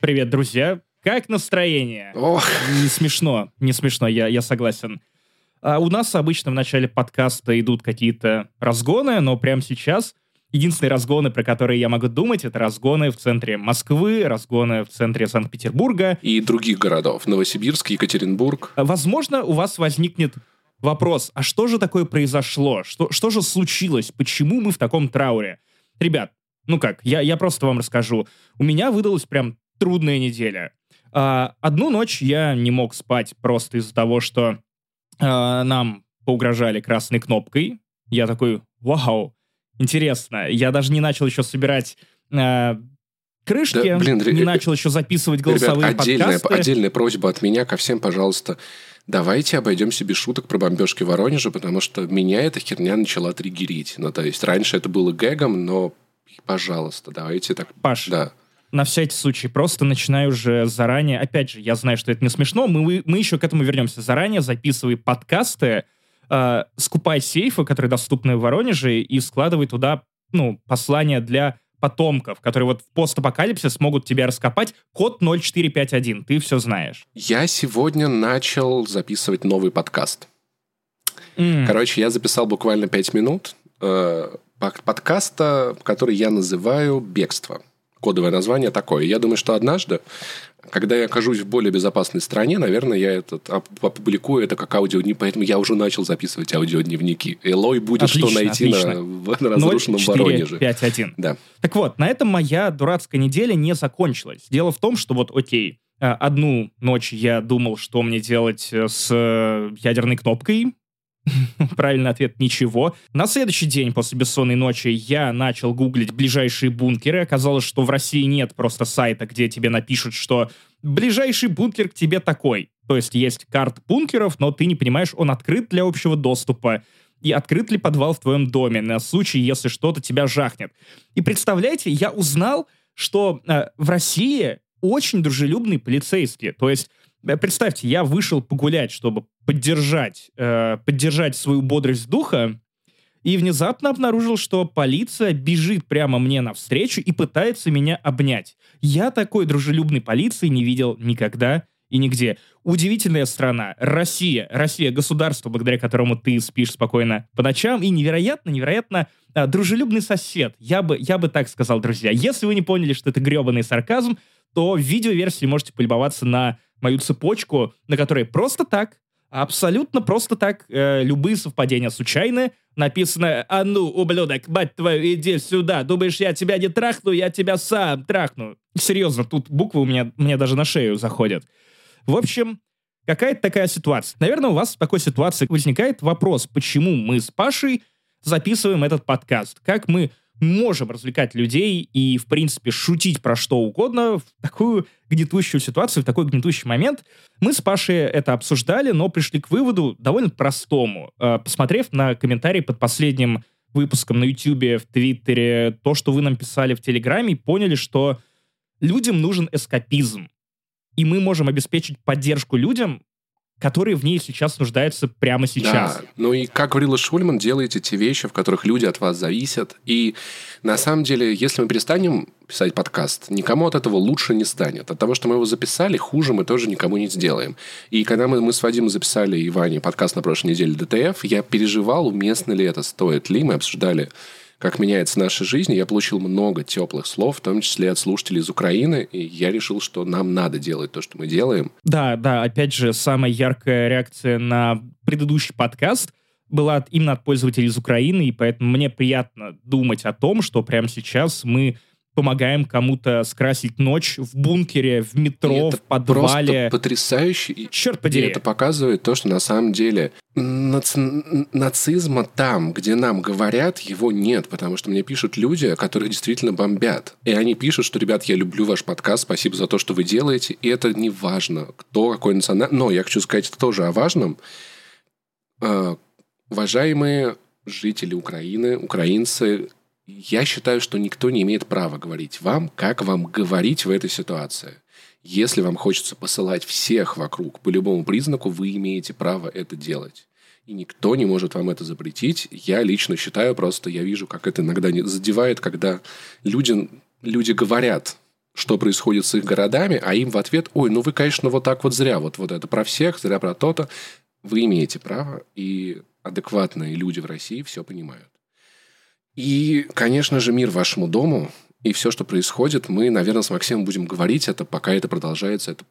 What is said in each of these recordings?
Привет, друзья. Как настроение? Ох. Не смешно, не смешно, я, я согласен. А у нас обычно в начале подкаста идут какие-то разгоны, но прямо сейчас единственные разгоны, про которые я могу думать, это разгоны в центре Москвы, разгоны в центре Санкт-Петербурга. И других городов. Новосибирск, Екатеринбург. Возможно, у вас возникнет вопрос, а что же такое произошло? Что, что же случилось? Почему мы в таком трауре? Ребят, ну как, я, я просто вам расскажу. У меня выдалась прям трудная неделя. А, одну ночь я не мог спать просто из-за того, что а, нам поугрожали красной кнопкой. Я такой, вау, интересно. Я даже не начал еще собирать а, крышки, Да, блин, не начал еще записывать голосовые Ребят, отдельная, подкасты. отдельная просьба от меня ко всем, пожалуйста. Давайте обойдемся без шуток про бомбежки в Воронеже, потому что меня эта херня начала триггерить. Ну, то есть, раньше это было гэгом, но, пожалуйста, давайте так... Паш, Да. На всякий случай, просто начинаю уже заранее, опять же, я знаю, что это не смешно, мы, мы еще к этому вернемся, заранее записывай подкасты, э, скупай сейфы, которые доступны в Воронеже, и складывай туда, ну, послания для потомков, которые вот в постапокалипсис смогут тебя раскопать. Код 0451, ты все знаешь. Я сегодня начал записывать новый подкаст. М, Короче, я записал буквально 5 минут э, подкаста, который я называю «Бегство». Кодовое название такое. Я думаю, что однажды, когда я окажусь в более безопасной стране, наверное, я этот, оп- опубликую это как аудиодневник, поэтому я уже начал записывать аудиодневники. Элой будет что Отлично, найти на, отлично. на разрушенном Воронеже. 0451. Да. Так вот, на этом моя дурацкая неделя не закончилась. Дело в том, что вот, окей, э, одну ночь я думал, что мне делать э, с э, ядерной кнопкой. Правильный ответ – ничего. На следующий день после бессонной ночи я начал гуглить ближайшие бункеры. Оказалось, что в России нет просто сайта, где тебе напишут, что ближайший бункер к тебе такой. То есть есть карта бункеров, но ты не понимаешь, он открыт для общего доступа и открыт ли подвал в твоем доме на случай, если что-то тебя жахнет. И представляете, я узнал, что э, в России очень дружелюбные полицейские. То есть, представьте, я вышел погулять, чтобы поддержать, э, поддержать свою бодрость духа, и внезапно обнаружил, что полиция бежит прямо мне навстречу и пытается меня обнять. Я такой дружелюбной полиции не видел никогда и нигде. Удивительная страна. Россия. Россия — государство, благодаря которому ты спишь спокойно по ночам. И невероятно, невероятно а, дружелюбный сосед. Я бы, я бы так сказал, друзья. Если вы не поняли, что это гребаный сарказм, то в видеоверсии можете полюбоваться на мою цепочку, на которой просто так, абсолютно просто так, э, любые совпадения случайны. Написано «А ну, ублюдок, мать твою, иди сюда. Думаешь, я тебя не трахну? Я тебя сам трахну». Серьезно, тут буквы у меня, мне даже на шею заходят. В общем, какая-то такая ситуация. Наверное, у вас в такой ситуации возникает вопрос, почему мы с Пашей записываем этот подкаст. Как мы можем развлекать людей и, в принципе, шутить про что угодно в такую гнетущую ситуацию, в такой гнетущий момент. Мы с Пашей это обсуждали, но пришли к выводу довольно простому. Э, Посмотрев на комментарии под последним выпуском на YouTube, в Твиттере, то, что вы нам писали в Телеграме, поняли, что людям нужен эскапизм. И мы можем обеспечить поддержку людям, которые в ней сейчас нуждаются прямо сейчас. Да, ну и как говорила Шульман, делайте те вещи, в которых люди от вас зависят. И на самом деле, если мы перестанем писать подкаст, никому от этого лучше не станет. От того, что мы его записали, хуже мы тоже никому не сделаем. И когда мы, мы с Вадимом записали и Ваней подкаст на прошлой неделе ДТФ, я переживал, уместно ли это, стоит ли. Мы обсуждали как меняется наша жизнь. Я получил много теплых слов, в том числе от слушателей из Украины, и я решил, что нам надо делать то, что мы делаем. Да, да, опять же, самая яркая реакция на предыдущий подкаст была именно от пользователей из Украины, и поэтому мне приятно думать о том, что прямо сейчас мы помогаем кому-то скрасить ночь в бункере, в И метро, это в подвале. Просто потрясающе. И- Черт И подери. это показывает то, что на самом деле наци- нацизма там, где нам говорят, его нет, потому что мне пишут люди, которые действительно бомбят. И они пишут, что, ребят, я люблю ваш подкаст, спасибо за то, что вы делаете, и это не важно, кто, какой национальный... Но я хочу сказать это тоже о важном. Э, Уважаемые жители Украины, украинцы, я считаю, что никто не имеет права говорить вам, как вам говорить в этой ситуации. Если вам хочется посылать всех вокруг по любому признаку, вы имеете право это делать. И никто не может вам это запретить. Я лично считаю, просто я вижу, как это иногда не- задевает, когда люди, люди говорят что происходит с их городами, а им в ответ, ой, ну вы, конечно, вот так вот зря, вот, вот это про всех, зря про то-то. Вы имеете право, и адекватные люди в России все понимают. И, конечно же, мир вашему дому, и все, что происходит, мы, наверное, с Максимом будем говорить это, пока это продолжается, это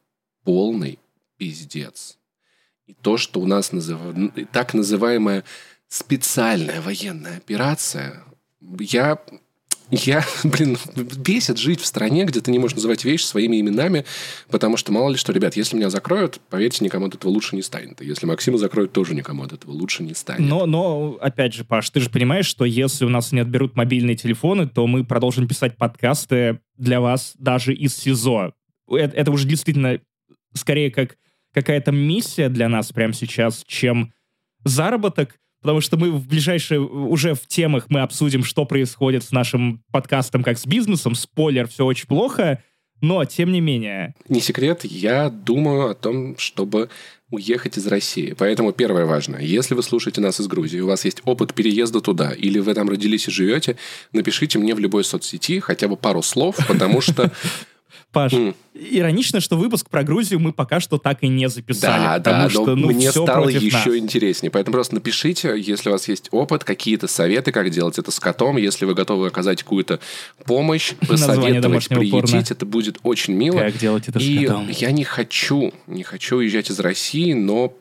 полный пиздец. И то, что у нас назыв... так называемая специальная военная операция, я я, блин, бесит жить в стране, где ты не можешь называть вещи своими именами, потому что мало ли что, ребят, если меня закроют, поверьте, никому от этого лучше не станет. Если Максима закроют, тоже никому от этого лучше не станет. Но, но, опять же, Паш, ты же понимаешь, что если у нас не отберут мобильные телефоны, то мы продолжим писать подкасты для вас даже из СИЗО. Это, это уже действительно скорее как какая-то миссия для нас прямо сейчас, чем заработок, потому что мы в ближайшие, уже в темах мы обсудим, что происходит с нашим подкастом как с бизнесом. Спойлер, все очень плохо, но тем не менее. Не секрет, я думаю о том, чтобы уехать из России. Поэтому первое важное. Если вы слушаете нас из Грузии, у вас есть опыт переезда туда, или вы там родились и живете, напишите мне в любой соцсети хотя бы пару слов, потому что Паш, mm. иронично, что выпуск про Грузию мы пока что так и не записали. Да, потому да, что, ну, мне стало еще нас. интереснее. Поэтому просто напишите, если у вас есть опыт, какие-то советы, как делать это с котом. Если вы готовы оказать какую-то помощь, посоветовать, приютить, порно. это будет очень мило. Как делать это и с котом. я не хочу, не хочу уезжать из России, но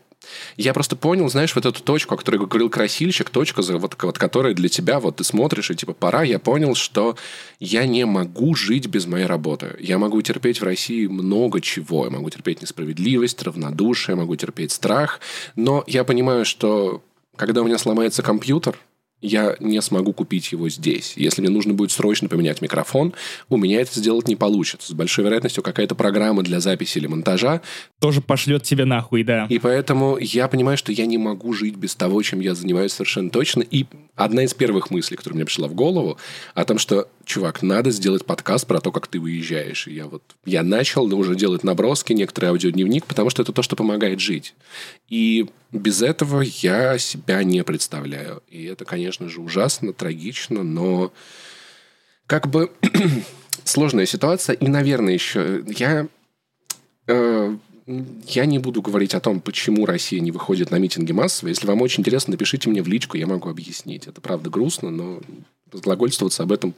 я просто понял, знаешь, вот эту точку, о которой говорил красильщик, точка, вот, вот которая для тебя, вот ты смотришь, и типа пора, я понял, что я не могу жить без моей работы. Я могу терпеть в России много чего. Я могу терпеть несправедливость, равнодушие, я могу терпеть страх. Но я понимаю, что когда у меня сломается компьютер, я не смогу купить его здесь. Если мне нужно будет срочно поменять микрофон, у меня это сделать не получится. С большой вероятностью какая-то программа для записи или монтажа тоже пошлет тебе нахуй, да. И поэтому я понимаю, что я не могу жить без того, чем я занимаюсь совершенно точно. И одна из первых мыслей, которая мне пришла в голову, о том, что, чувак, надо сделать подкаст про то, как ты уезжаешь. И я вот, я начал уже делать наброски, некоторый аудиодневник, потому что это то, что помогает жить. И без этого я себя не представляю. И это, конечно же, ужасно, трагично, но как бы сложная ситуация. И, наверное, еще я э, я не буду говорить о том, почему Россия не выходит на митинги массово. Если вам очень интересно, напишите мне в личку, я могу объяснить. Это правда грустно, но разглагольствоваться об этом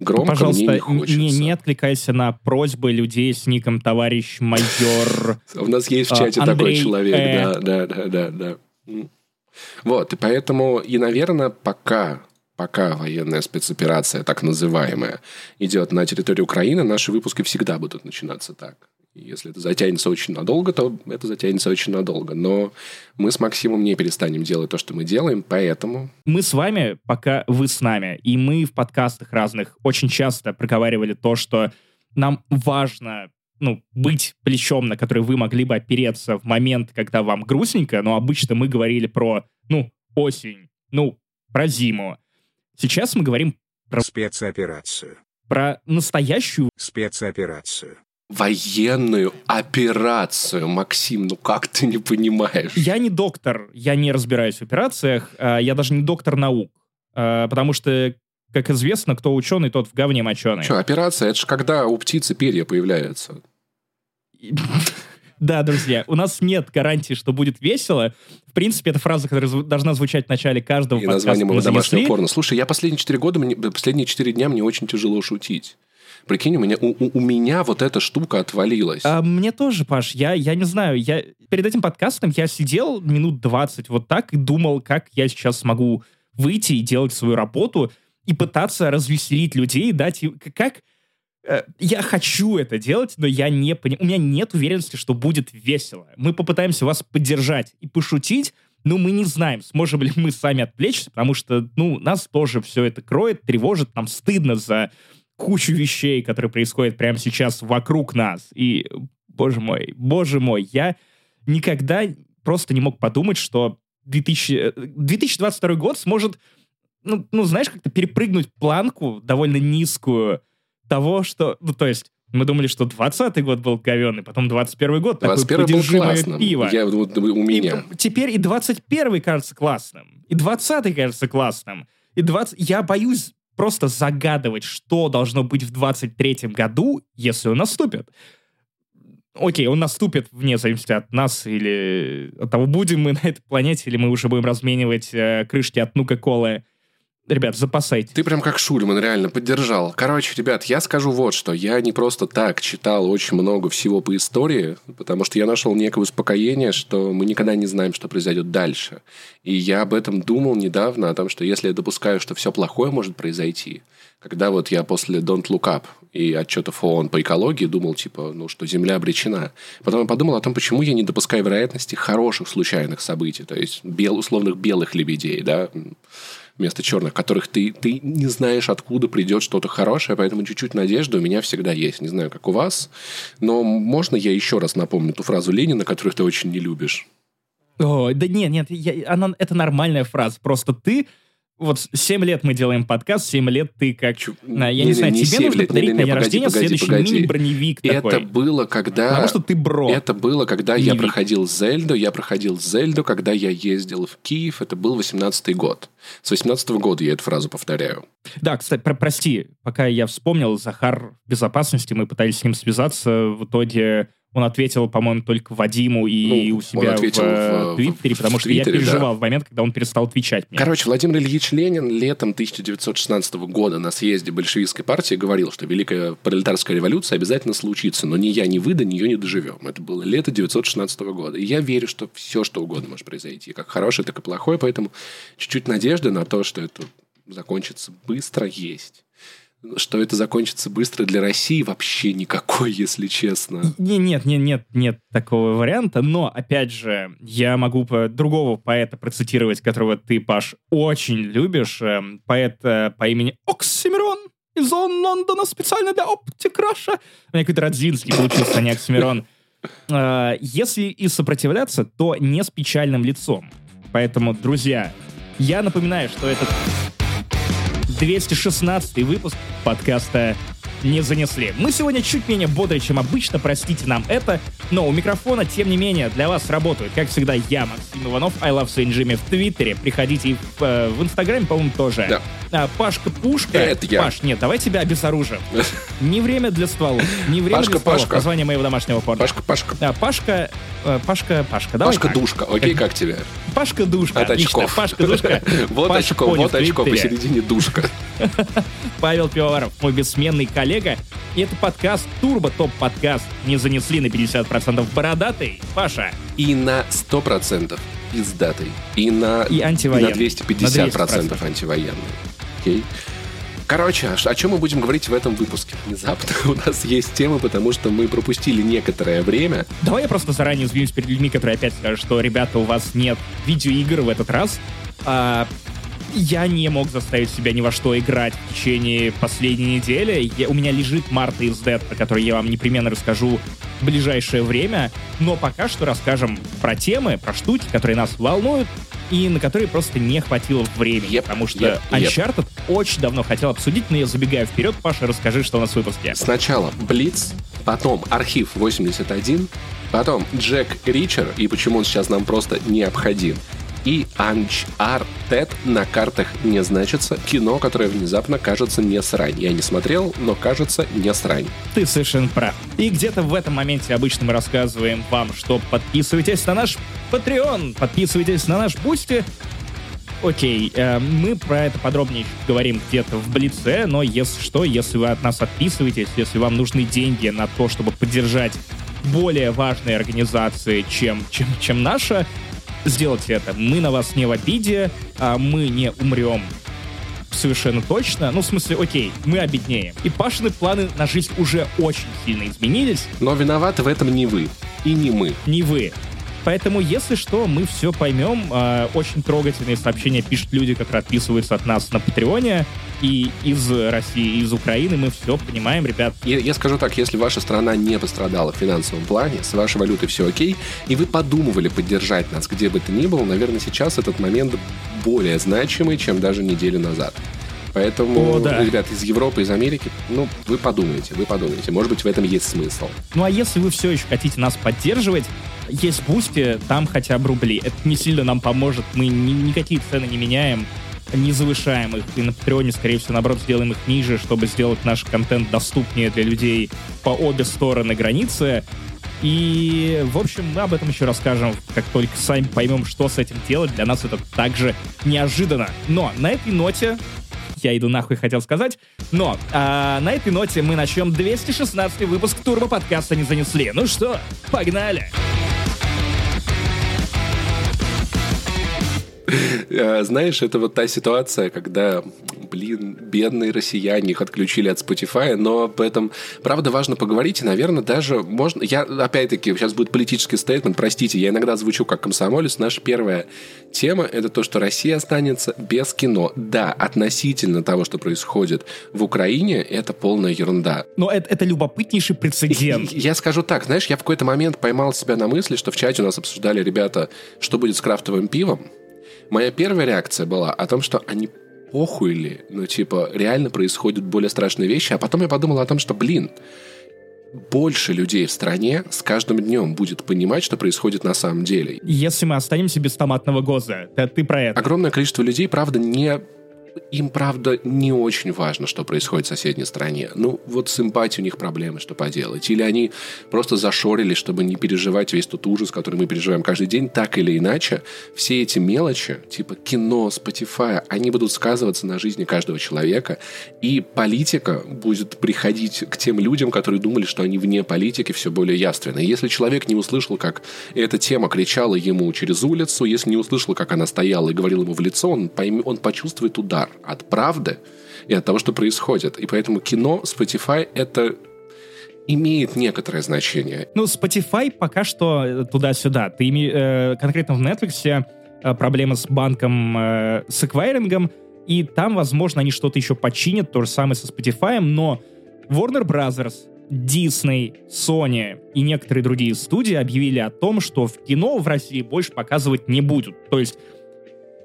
громко Пожалуйста, мне не хочется. Не, не откликайся на просьбы людей с ником товарищ майор. У нас есть в чате такой человек, да, да, да, да, да. Вот, и поэтому, и, наверное, пока пока военная спецоперация, так называемая, идет на территории Украины, наши выпуски всегда будут начинаться так. Если это затянется очень надолго, то это затянется очень надолго. Но мы с Максимом не перестанем делать то, что мы делаем, поэтому... Мы с вами, пока вы с нами. И мы в подкастах разных очень часто проговаривали то, что нам важно ну, быть плечом, на который вы могли бы опереться в момент, когда вам грустненько, но обычно мы говорили про, ну, осень, ну, про зиму. Сейчас мы говорим про... Спецоперацию. Про настоящую... Спецоперацию военную операцию. Максим, ну как ты не понимаешь? Я не доктор, я не разбираюсь в операциях, а, я даже не доктор наук, а, потому что, как известно, кто ученый, тот в говне моченый. Что, операция? Это же когда у птицы перья появляются. Да, друзья, у нас нет гарантии, что будет весело. В принципе, это фраза, которая должна звучать в начале каждого И подкаста. И название моего домашнего порно. Слушай, я последние четыре года, мне, последние четыре дня мне очень тяжело шутить. Прикинь, у меня, у, у меня вот эта штука отвалилась. А, мне тоже, Паш, я, я не знаю, я перед этим подкастом я сидел минут 20 вот так и думал, как я сейчас смогу выйти и делать свою работу и пытаться развеселить людей, дать как э, я хочу это делать, но я не понимаю, у меня нет уверенности, что будет весело. Мы попытаемся вас поддержать и пошутить, но мы не знаем, сможем ли мы сами отвлечься, потому что, ну, нас тоже все это кроет, тревожит, нам стыдно за кучу вещей, которые происходят прямо сейчас вокруг нас. И, боже мой, боже мой, я никогда просто не мог подумать, что 2000, 2022 год сможет, ну, ну, знаешь, как-то перепрыгнуть планку довольно низкую того, что... Ну, то есть, мы думали, что 20 год был говенный, потом 21 год 21 такой был классным. пиво. Я, вот, у меня. И, теперь и 21 кажется классным, и 20 кажется классным, и 20... Я боюсь просто загадывать, что должно быть в 23-м году, если он наступит. Окей, он наступит вне зависимости от нас или от того, будем мы на этой планете, или мы уже будем разменивать э, крышки от Нука-Колы Ребят, запасайтесь. Ты прям как Шульман реально поддержал. Короче, ребят, я скажу вот что. Я не просто так читал очень много всего по истории, потому что я нашел некое успокоение, что мы никогда не знаем, что произойдет дальше. И я об этом думал недавно, о том, что если я допускаю, что все плохое может произойти, когда вот я после Don't Look Up и отчетов ООН по экологии думал, типа, ну, что Земля обречена. Потом я подумал о том, почему я не допускаю вероятности хороших случайных событий, то есть бел, условных белых лебедей, да, вместо черных, которых ты, ты не знаешь, откуда придет что-то хорошее, поэтому чуть-чуть надежды у меня всегда есть. Не знаю, как у вас, но можно я еще раз напомню ту фразу Ленина, которую ты очень не любишь? О, да нет, нет, я, она, это нормальная фраза. Просто ты вот 7 лет мы делаем подкаст, 7 лет ты как... Чу... Я не, не знаю, не тебе нужно лет, подарить не, не, на день рождения погоди, следующий погоди. мини-броневик такой. Это было, когда... Потому что ты бро. Это было, когда Броневик. я проходил Зельду, я проходил Зельду, когда я ездил в Киев, это был 18-й год. С 18 -го года я эту фразу повторяю. Да, кстати, про прости, пока я вспомнил, Захар в безопасности, мы пытались с ним связаться, в итоге он ответил, по-моему, только Вадиму и ну, у себя в, в Твиттере, потому в что Твиттере, я переживал да. в момент, когда он перестал отвечать мне. Короче, Владимир Ильич Ленин летом 1916 года на съезде большевистской партии говорил, что Великая пролетарская революция обязательно случится, но ни я, ни вы до нее не доживем. Это было лето 1916 года. И я верю, что все, что угодно может произойти, как хорошее, так и плохое, поэтому чуть-чуть надежды на то, что это закончится быстро, есть что это закончится быстро для России, вообще никакой, если честно. Не, нет, нет, нет, нет такого варианта, но, опять же, я могу другого поэта процитировать, которого ты, Паш, очень любишь, эм, поэт э, по имени Оксимирон из Лондона специально для Оптикраша. У меня какой-то Радзинский получился, а не Оксимирон. Э, если и сопротивляться, то не с печальным лицом. Поэтому, друзья, я напоминаю, что этот 216 выпуск подкаста не занесли. Мы сегодня чуть менее бодрые, чем обычно, простите нам это, но у микрофона, тем не менее, для вас работают, как всегда, я, Максим Иванов, I Love Saint Jimmy в Твиттере, приходите в, э, в Инстаграме, по-моему, тоже. Да. А, Пашка Пушка. Это я. Паш, нет, давай тебя обезоружим. Не время для стволов, не время Пашка, для стволов, Пашка. название моего домашнего порно. Пашка, Пашка. А, Пашка, э, Пашка, Пашка, давай Пашка Душка, окей, как тебе? Пашка Душка, От очков. Пашка Душка. Вот очко, вот очко, посередине Душка. Павел Пивоваров, мой бессменный коллега. И это подкаст Турбо Топ Подкаст. Не занесли на 50% бородатый. Паша. И на 100% пиздатый. И на, и антивоенный. И на 250% процентов антивоенный. Окей? Короче, а о чем мы будем говорить в этом выпуске? Внезапно у нас есть темы, потому что мы пропустили некоторое время. Давай я просто заранее извинюсь перед людьми, которые опять скажут, что, ребята, у вас нет видеоигр в этот раз. А, я не мог заставить себя ни во что играть в течение последней недели. Я, у меня лежит Марта из Dead, про который я вам непременно расскажу в ближайшее время. Но пока что расскажем про темы, про штуки, которые нас волнуют, и на которые просто не хватило времени. Yep, потому что yep, Uncharted yep. очень давно хотел обсудить, но я забегаю вперед. Паша, расскажи, что у нас в выпуске. Сначала Блиц, потом Архив 81, потом Джек Ричер, и почему он сейчас нам просто необходим и Uncharted на картах не значится. Кино, которое внезапно кажется не срань. Я не смотрел, но кажется не срань. Ты совершенно прав. И где-то в этом моменте обычно мы рассказываем вам, что подписывайтесь на наш Patreon, подписывайтесь на наш Boosty, Окей, э, мы про это подробнее говорим где-то в Блице, но если что, если вы от нас отписываетесь, если вам нужны деньги на то, чтобы поддержать более важные организации, чем, чем, чем наша, сделайте это. Мы на вас не в обиде, а мы не умрем совершенно точно. Ну, в смысле, окей, мы обеднеем. И Пашины планы на жизнь уже очень сильно изменились. Но виноваты в этом не вы. И не мы. Не вы. Поэтому, если что, мы все поймем. Э, очень трогательные сообщения пишут люди, которые отписываются от нас на Патреоне. И из России, и из Украины мы все понимаем, ребят. Я, я скажу так, если ваша страна не пострадала в финансовом плане, с вашей валютой все окей, и вы подумывали поддержать нас где бы то ни было, наверное, сейчас этот момент более значимый, чем даже неделю назад. Поэтому, О, да. ребят, из Европы, из Америки, ну, вы подумайте, вы подумайте. Может быть, в этом есть смысл. Ну, а если вы все еще хотите нас поддерживать, есть Boosty, там хотя бы рубли. Это не сильно нам поможет, мы ни, никакие цены не меняем. не завышаем их. И на Patreon е, скорее всего, наоборот, сделаем их ниже, чтобы сделать наш контент доступнее для людей по обе стороны границы. И, в общем, мы об этом еще расскажем, как только сами поймем, что с этим делать. Для нас это также неожиданно. Но на этой ноте я иду нахуй, хотел сказать. Но а, на этой ноте мы начнем 216 выпуск турбо подкаста «Не занесли». Ну что, погнали! Э, знаешь, это вот та ситуация, когда, блин, бедные россияне их отключили от Spotify, но об этом, правда, важно поговорить, и, наверное, даже можно... Я, опять-таки, сейчас будет политический стейтмент, простите, я иногда звучу как комсомолец. Наша первая тема — это то, что Россия останется без кино. Да, относительно того, что происходит в Украине, это полная ерунда. Но это, это любопытнейший прецедент. Я скажу так, знаешь, я в какой-то момент поймал себя на мысли, что в чате у нас обсуждали ребята, что будет с крафтовым пивом, Моя первая реакция была о том, что они похуй ли, ну, типа, реально происходят более страшные вещи, а потом я подумал о том, что, блин, больше людей в стране с каждым днем будет понимать, что происходит на самом деле. Если мы останемся без томатного гоза, то ты про это. Огромное количество людей, правда, не им, правда, не очень важно, что происходит в соседней стране. Ну, вот с эмпатией у них проблемы, что поделать. Или они просто зашорили, чтобы не переживать весь тот ужас, который мы переживаем каждый день, так или иначе. Все эти мелочи, типа кино, Spotify, они будут сказываться на жизни каждого человека. И политика будет приходить к тем людям, которые думали, что они вне политики, все более явственно. И если человек не услышал, как эта тема кричала ему через улицу, если не услышал, как она стояла и говорила ему в лицо, он, пойм... он почувствует удар удар от правды и от того, что происходит. И поэтому кино, Spotify — это имеет некоторое значение. Ну, Spotify пока что э, туда-сюда. Ты э, конкретно в Netflix э, проблема с банком, э, с эквайрингом, и там, возможно, они что-то еще починят, то же самое со Spotify, но Warner Brothers, Disney, Sony и некоторые другие студии объявили о том, что в кино в России больше показывать не будут. То есть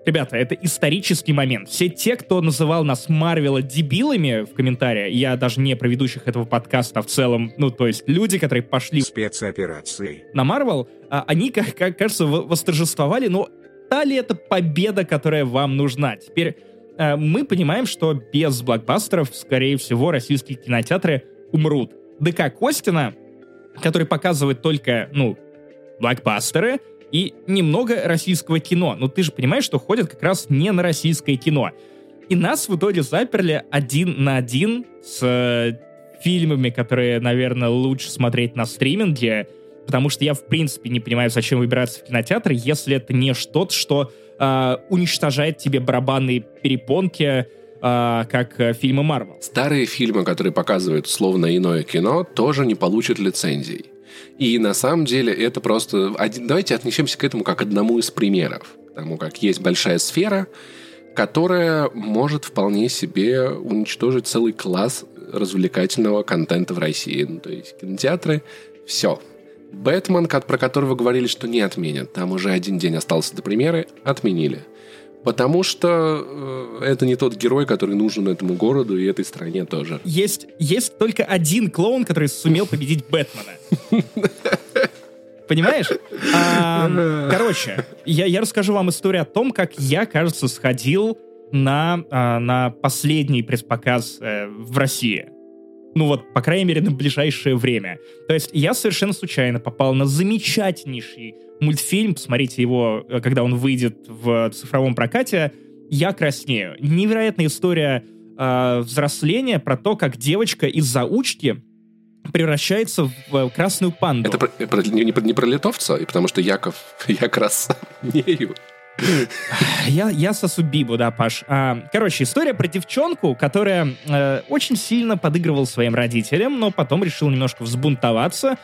Ребята, это исторический момент. Все те, кто называл нас Марвела дебилами в комментариях, я даже не про ведущих этого подкаста, а в целом, ну, то есть люди, которые пошли... Спецоперации. На Марвел, а, они, как, как кажется, восторжествовали, но та ли это победа, которая вам нужна? Теперь а, мы понимаем, что без блокбастеров, скорее всего, российские кинотеатры умрут. ДК Костина, который показывает только, ну, блокбастеры, и немного российского кино. Но ты же понимаешь, что ходят как раз не на российское кино. И нас в итоге заперли один на один с э, фильмами, которые, наверное, лучше смотреть на стриминге, потому что я, в принципе, не понимаю, зачем выбираться в кинотеатр, если это не что-то, что э, уничтожает тебе барабанные перепонки, э, как э, фильмы Марвел. Старые фильмы, которые показывают условно иное кино, тоже не получат лицензий. И на самом деле это просто... Один... Давайте отнесемся к этому как одному из примеров. Потому как есть большая сфера, которая может вполне себе уничтожить целый класс развлекательного контента в России. Ну, то есть кинотеатры, все. Бэтмен, про которого говорили, что не отменят. Там уже один день остался до премьеры, отменили. Потому что э, это не тот герой, который нужен этому городу и этой стране тоже. Есть, есть только один клоун, который сумел победить Бэтмена. Понимаешь? А, короче, я, я расскажу вам историю о том, как я, кажется, сходил на, а, на последний пресс-показ э, в России. Ну вот, по крайней мере, на ближайшее время. То есть я совершенно случайно попал на замечательнейший мультфильм, посмотрите его, э, когда он выйдет в цифровом прокате, «Я краснею». Невероятная история э, взросления про то, как девочка из заучки превращается в э, красную панду. Это про, про, не, не про литовца, потому что Яков, я краснею. Я, я сосу бибу, да, Паш. А, короче, история про девчонку, которая э, очень сильно подыгрывала своим родителям, но потом решила немножко взбунтоваться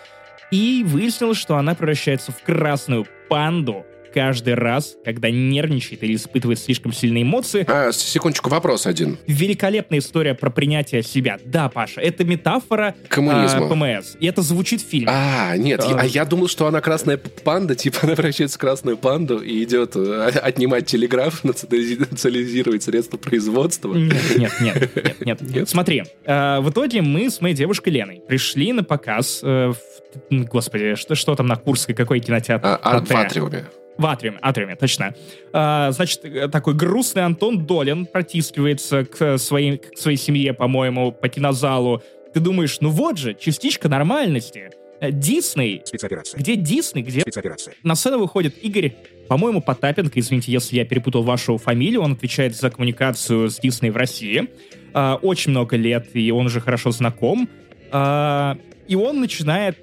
и выяснилось, что она превращается в красную панду, каждый раз, когда нервничает или испытывает слишком сильные эмоции. А, секундочку, вопрос один. Великолепная история про принятие себя. Да, Паша, это метафора Коммунизма. А, ПМС. И это звучит в фильме. А, нет, а, а я думал, что она красная панда, типа она превращается в красную панду и идет э, отнимать телеграф, национализировать средства производства. Нет, нет, нет, нет, нет. нет? Смотри, э, в итоге мы с моей девушкой Леной пришли на показ э, в господи, что, что там на Курской, какой кинотеатр? А, а в Атриуме. Атриуме, точно. А, значит, такой грустный Антон Долин протискивается к своей, к своей семье, по-моему, по кинозалу. Ты думаешь, ну вот же, частичка нормальности. Э, Дисней. Спецоперация. Где Дисней? Где Спецоперация. на сцену выходит Игорь, по-моему, Потапенко, извините, если я перепутал вашу фамилию, он отвечает за коммуникацию с Дисней в России. А, очень много лет, и он уже хорошо знаком. А, и он начинает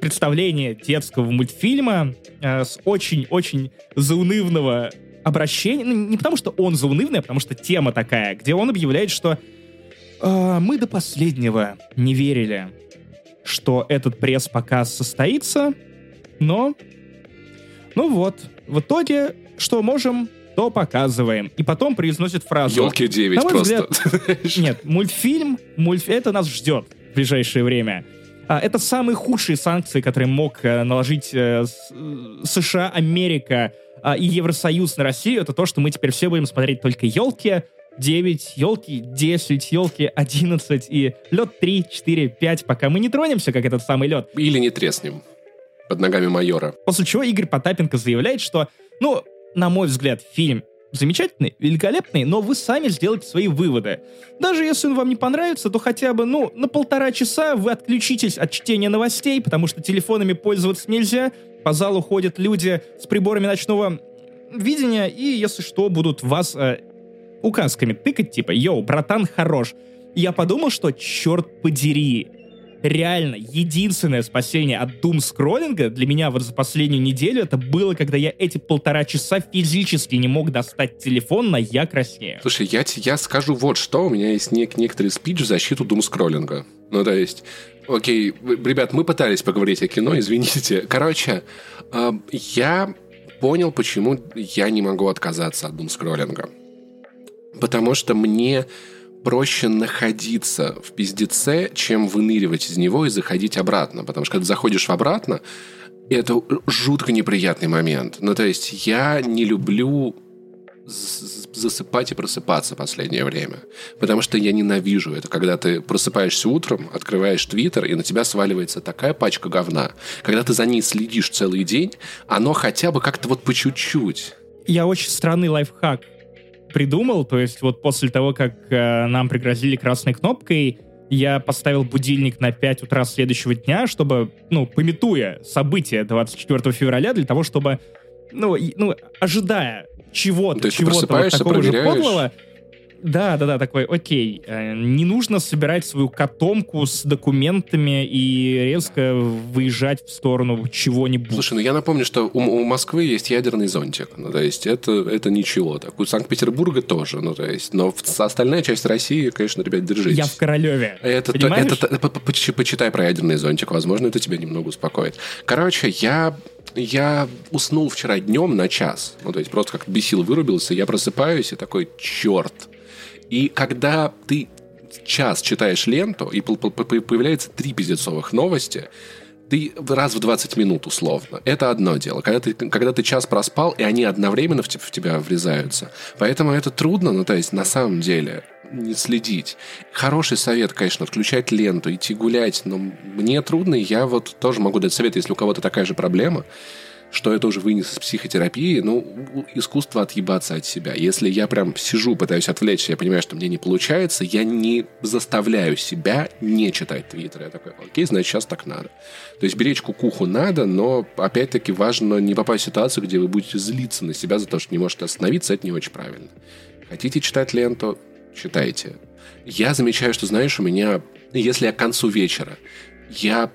представление детского мультфильма а, с очень-очень заунывного обращения. Ну, не потому, что он заунывный, а потому что тема такая, где он объявляет, что а, мы до последнего не верили, что этот пресс-показ состоится, но ну вот, в итоге, что можем, то показываем. И потом произносит фразу. Елки 9 На мой просто. Нет, мультфильм, мульт... это нас ждет в ближайшее время. А, это самые худшие санкции, которые мог э, наложить э, э, США, Америка а, и Евросоюз на Россию. Это то, что мы теперь все будем смотреть только елки 9, елки 10, елки 11 и лед 3, 4, 5, пока мы не тронемся, как этот самый лед. Или не треснем под ногами майора. После чего Игорь Потапенко заявляет, что, ну, на мой взгляд, фильм замечательный, великолепный, но вы сами сделайте свои выводы. Даже если он вам не понравится, то хотя бы, ну, на полтора часа вы отключитесь от чтения новостей, потому что телефонами пользоваться нельзя, по залу ходят люди с приборами ночного видения, и, если что, будут вас э, указками тыкать, типа, йоу, братан, хорош. Я подумал, что, черт подери, реально единственное спасение от дум скроллинга для меня вот за последнюю неделю это было, когда я эти полтора часа физически не мог достать телефон на я краснею. Слушай, я, я скажу вот что. У меня есть нек- некоторый спич в защиту думскроллинга. Ну, то есть, окей, ребят, мы пытались поговорить о кино, извините. Короче, э, я понял, почему я не могу отказаться от думскроллинга. Потому что мне проще находиться в пиздеце, чем выныривать из него и заходить обратно. Потому что когда заходишь обратно, это жутко неприятный момент. Ну, то есть я не люблю засыпать и просыпаться последнее время. Потому что я ненавижу это, когда ты просыпаешься утром, открываешь твиттер, и на тебя сваливается такая пачка говна. Когда ты за ней следишь целый день, оно хотя бы как-то вот по чуть-чуть. Я очень странный лайфхак придумал, то есть вот после того, как э, нам пригрозили красной кнопкой, я поставил будильник на 5 утра следующего дня, чтобы, ну, пометуя события 24 февраля, для того, чтобы, ну, ну ожидая чего-то, чего-то вот такого же подлого, да, да, да, такой, окей, э, не нужно собирать свою котомку с документами и резко выезжать в сторону чего-нибудь. Слушай, ну я напомню, что у, у Москвы есть ядерный зонтик. Ну, то есть это, это ничего. Так, у Санкт-Петербурга тоже. Ну, то есть, но остальная часть России, конечно, ребят, держитесь. я в Королеве. Это, то- Понимаешь? это, то- по- по- почи- почитай про ядерный зонтик, возможно, это тебя немного успокоит. Короче, я, я уснул вчера днем на час. Ну, то есть просто как бесил вырубился, я просыпаюсь и такой, черт. И когда ты час читаешь ленту, и появляется три пиздецовых новости, ты раз в 20 минут условно. Это одно дело. Когда ты, когда ты час проспал, и они одновременно в, в тебя врезаются. Поэтому это трудно, ну, то есть, на самом деле, не следить. Хороший совет, конечно, отключать ленту, идти гулять, но мне трудно, и я вот тоже могу дать совет, если у кого-то такая же проблема, что это уже вынес из психотерапии, ну, искусство отъебаться от себя. Если я прям сижу, пытаюсь отвлечься, я понимаю, что мне не получается, я не заставляю себя не читать твиттер. Я такой, окей, значит, сейчас так надо. То есть беречь кукуху надо, но, опять-таки, важно не попасть в ситуацию, где вы будете злиться на себя за то, что не можете остановиться, это не очень правильно. Хотите читать ленту? Читайте. Я замечаю, что, знаешь, у меня, если я к концу вечера, я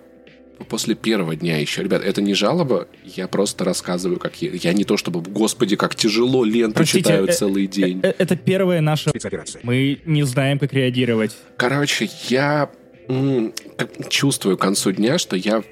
после первого дня еще, ребят, это не жалоба, я просто рассказываю, как я, я не то чтобы, господи, как тяжело ленту Простите, читаю э, целый день. Э, Это первая наша... Спецоперация. Мы не знаем, как реагировать. Короче, я чувствую к концу дня, что я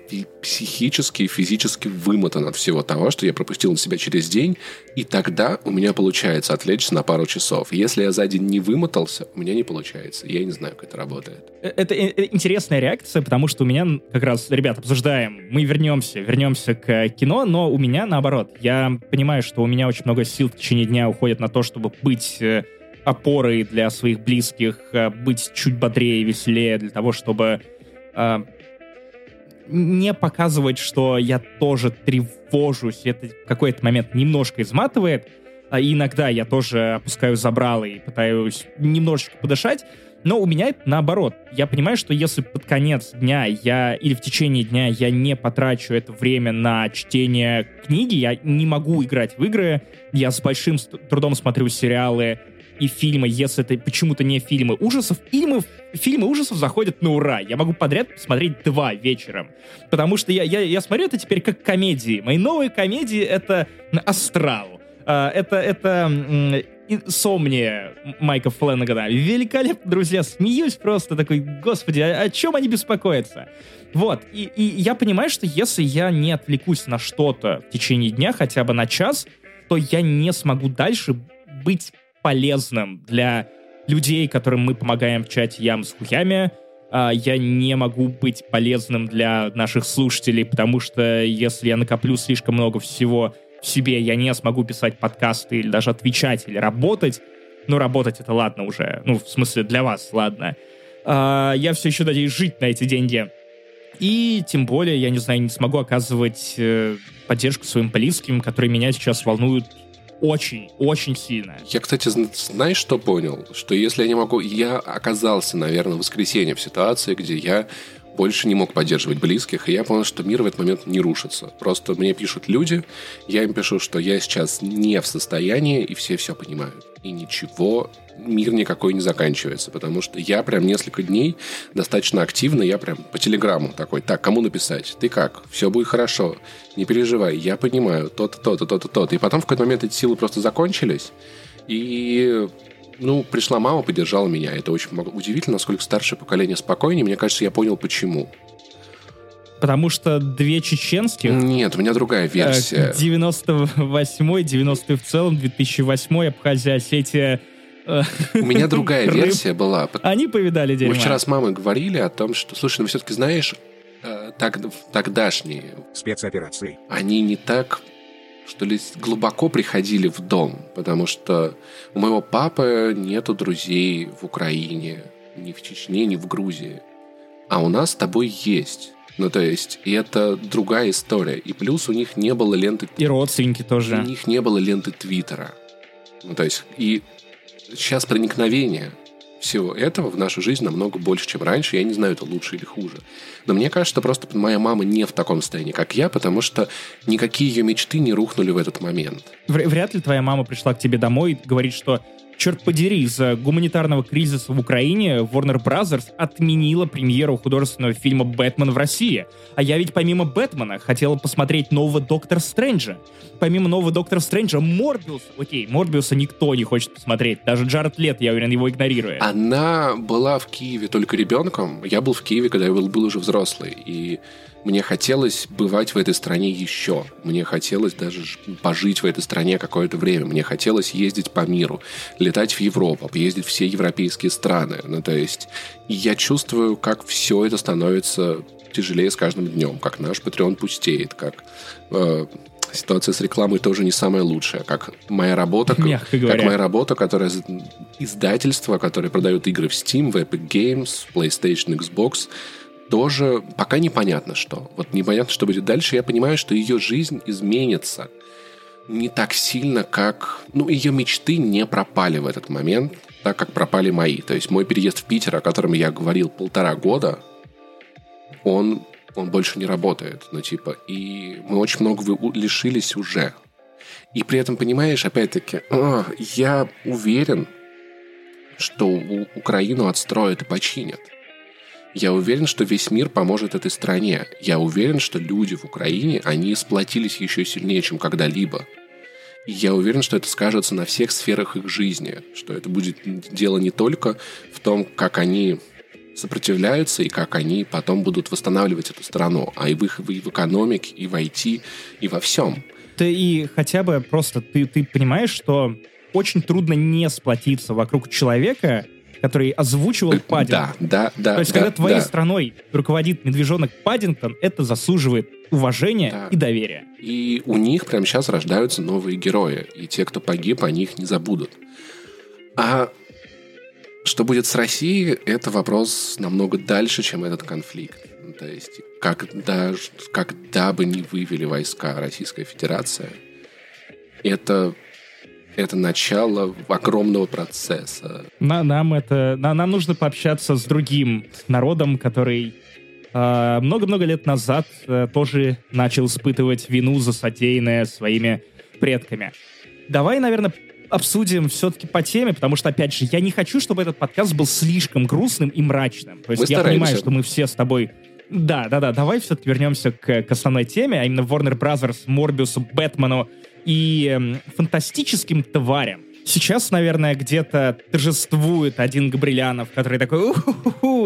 психически и физически вымотан от всего того, что я пропустил на себя через день, и тогда у меня получается отвлечься на пару часов. Если я за день не вымотался, у меня не получается. Я не знаю, как это работает. Э, Это э, э, интересная реакция, потому что у меня как раз, ребят, обсуждаем, мы вернемся, вернемся к кино, но у меня наоборот. Я понимаю, что у меня очень много сил в течение дня уходит на то, чтобы быть опорой для своих близких, быть чуть бодрее, веселее, для того, чтобы э, не показывать, что я тоже тревожусь, это в какой-то момент немножко изматывает, а иногда я тоже опускаю забралы и пытаюсь немножечко подышать, но у меня это наоборот. Я понимаю, что если под конец дня я или в течение дня я не потрачу это время на чтение книги, я не могу играть в игры, я с большим трудом смотрю сериалы и фильмы, если это почему-то не фильмы ужасов. Фильмы, фильмы ужасов заходят на ура. Я могу подряд посмотреть два вечером. Потому что я, я, я смотрю это теперь как комедии. Мои новые комедии — это «Астрал». А, это, это Сомния Майка Фленнегана. Великолепно, друзья. Смеюсь просто такой, господи, о, о чем они беспокоятся? Вот, и, и я понимаю, что если я не отвлекусь на что-то в течение дня, хотя бы на час, то я не смогу дальше быть полезным для людей, которым мы помогаем в чате Ям с Хуями. А, я не могу быть полезным для наших слушателей, потому что если я накоплю слишком много всего в себе, я не смогу писать подкасты или даже отвечать или работать. Ну, работать это ладно уже. Ну, в смысле, для вас, ладно. А, я все еще надеюсь жить на эти деньги. И тем более, я не знаю, не смогу оказывать э, поддержку своим близким, которые меня сейчас волнуют очень, очень сильно. Я, кстати, знаешь, что понял? Что если я не могу... Я оказался, наверное, в воскресенье в ситуации, где я больше не мог поддерживать близких, и я понял, что мир в этот момент не рушится. Просто мне пишут люди, я им пишу, что я сейчас не в состоянии, и все все понимают. И ничего, мир никакой не заканчивается, потому что я прям несколько дней достаточно активно, я прям по телеграмму такой, так, кому написать? Ты как? Все будет хорошо. Не переживай, я понимаю, то-то, то-то, то-то, то-то. И потом в какой-то момент эти силы просто закончились, и ну, пришла мама, поддержала меня. Это очень удивительно, насколько старшее поколение спокойнее. Мне кажется, я понял, почему. Потому что две чеченских... Нет, у меня другая версия. 98-й, 90-й в целом, 2008-й, Абхазия, Осетия... Э, у меня другая версия была. Они повидали дерьмо. Мы вчера с мамой говорили о том, что, слушай, ну все-таки знаешь, э, так, тогдашние... Спецоперации. Они не так что ли, глубоко приходили в дом, потому что у моего папы нету друзей в Украине, ни в Чечне, ни в Грузии. А у нас с тобой есть. Ну, то есть, и это другая история. И плюс у них не было ленты... И родственники тоже. У них не было ленты Твиттера. Ну, то есть, и сейчас проникновение всего этого в нашу жизнь намного больше, чем раньше. Я не знаю, это лучше или хуже. Но мне кажется, просто моя мама не в таком состоянии, как я, потому что никакие ее мечты не рухнули в этот момент. Вряд ли твоя мама пришла к тебе домой и говорит, что черт подери, из-за гуманитарного кризиса в Украине Warner Bros. отменила премьеру художественного фильма «Бэтмен» в России. А я ведь помимо «Бэтмена» хотела посмотреть нового «Доктора Стрэнджа». Помимо нового «Доктора Стрэнджа» Морбиус. Окей, Морбиуса никто не хочет посмотреть. Даже Джаред Лет, я уверен, его игнорирует. Она была в Киеве только ребенком. Я был в Киеве, когда я был, был уже взрослый. И мне хотелось бывать в этой стране еще. Мне хотелось даже пожить в этой стране какое-то время. Мне хотелось ездить по миру, летать в Европу, объездить все европейские страны. Ну, то есть я чувствую, как все это становится тяжелее с каждым днем, как наш Patreon пустеет, как э, ситуация с рекламой тоже не самая лучшая, как моя работа, Мягко говоря. как моя работа, которая издательство, которое продает игры в Steam, в Epic Games, PlayStation, Xbox, тоже пока непонятно что. Вот непонятно, что будет дальше. Я понимаю, что ее жизнь изменится не так сильно, как... Ну, ее мечты не пропали в этот момент, так как пропали мои. То есть мой переезд в Питер, о котором я говорил полтора года, он, он больше не работает. Ну, типа, и мы очень много лишились уже. И при этом, понимаешь, опять-таки, а, я уверен, что Украину отстроят и починят. Я уверен, что весь мир поможет этой стране. Я уверен, что люди в Украине, они сплотились еще сильнее, чем когда-либо. И я уверен, что это скажется на всех сферах их жизни, что это будет дело не только в том, как они сопротивляются и как они потом будут восстанавливать эту страну, а и в их и в экономике, и в IT, и во всем. Ты и хотя бы просто ты, ты понимаешь, что очень трудно не сплотиться вокруг человека, который озвучивал Паддингтон. Да, да, да. То есть, да, когда твоей да. страной руководит медвежонок Паддингтон, это заслуживает уважения да. и доверия. И у них прямо сейчас рождаются новые герои, и те, кто погиб, они их не забудут. А что будет с Россией, это вопрос намного дальше, чем этот конфликт. То есть, когда, когда бы не вывели войска Российская Федерация, это это начало огромного процесса. На, нам это, на, нам нужно пообщаться с другим народом, который а, много-много э, лет назад э, тоже начал испытывать вину за содеянное своими предками. Давай, наверное, обсудим все-таки по теме, потому что, опять же, я не хочу, чтобы этот подкаст был слишком грустным и мрачным. То есть Мы я стараемся. понимаю, что мы все с тобой... Да, да, да, давай все-таки вернемся к, к основной теме, а именно Warner Brothers, Морбиусу, Бэтмену и эм, фантастическим тварям. Сейчас, наверное, где-то торжествует один Габрилянов, который такой,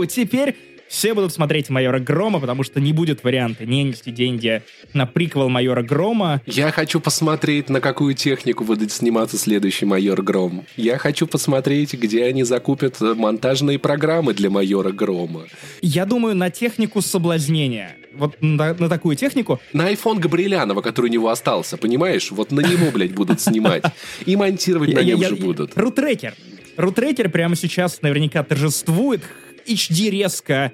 теперь все будут смотреть «Майора Грома», потому что не будет варианта не нести деньги на приквел «Майора Грома». Я хочу посмотреть, на какую технику будет сниматься следующий «Майор Гром». Я хочу посмотреть, где они закупят монтажные программы для «Майора Грома». Я думаю, на технику соблазнения. Вот на, на такую технику. На iPhone Габриэлянова, который у него остался, понимаешь? Вот на него, блядь, будут снимать. И монтировать на нем же будут. Рутрекер. Рутрекер прямо сейчас наверняка торжествует. HD резко,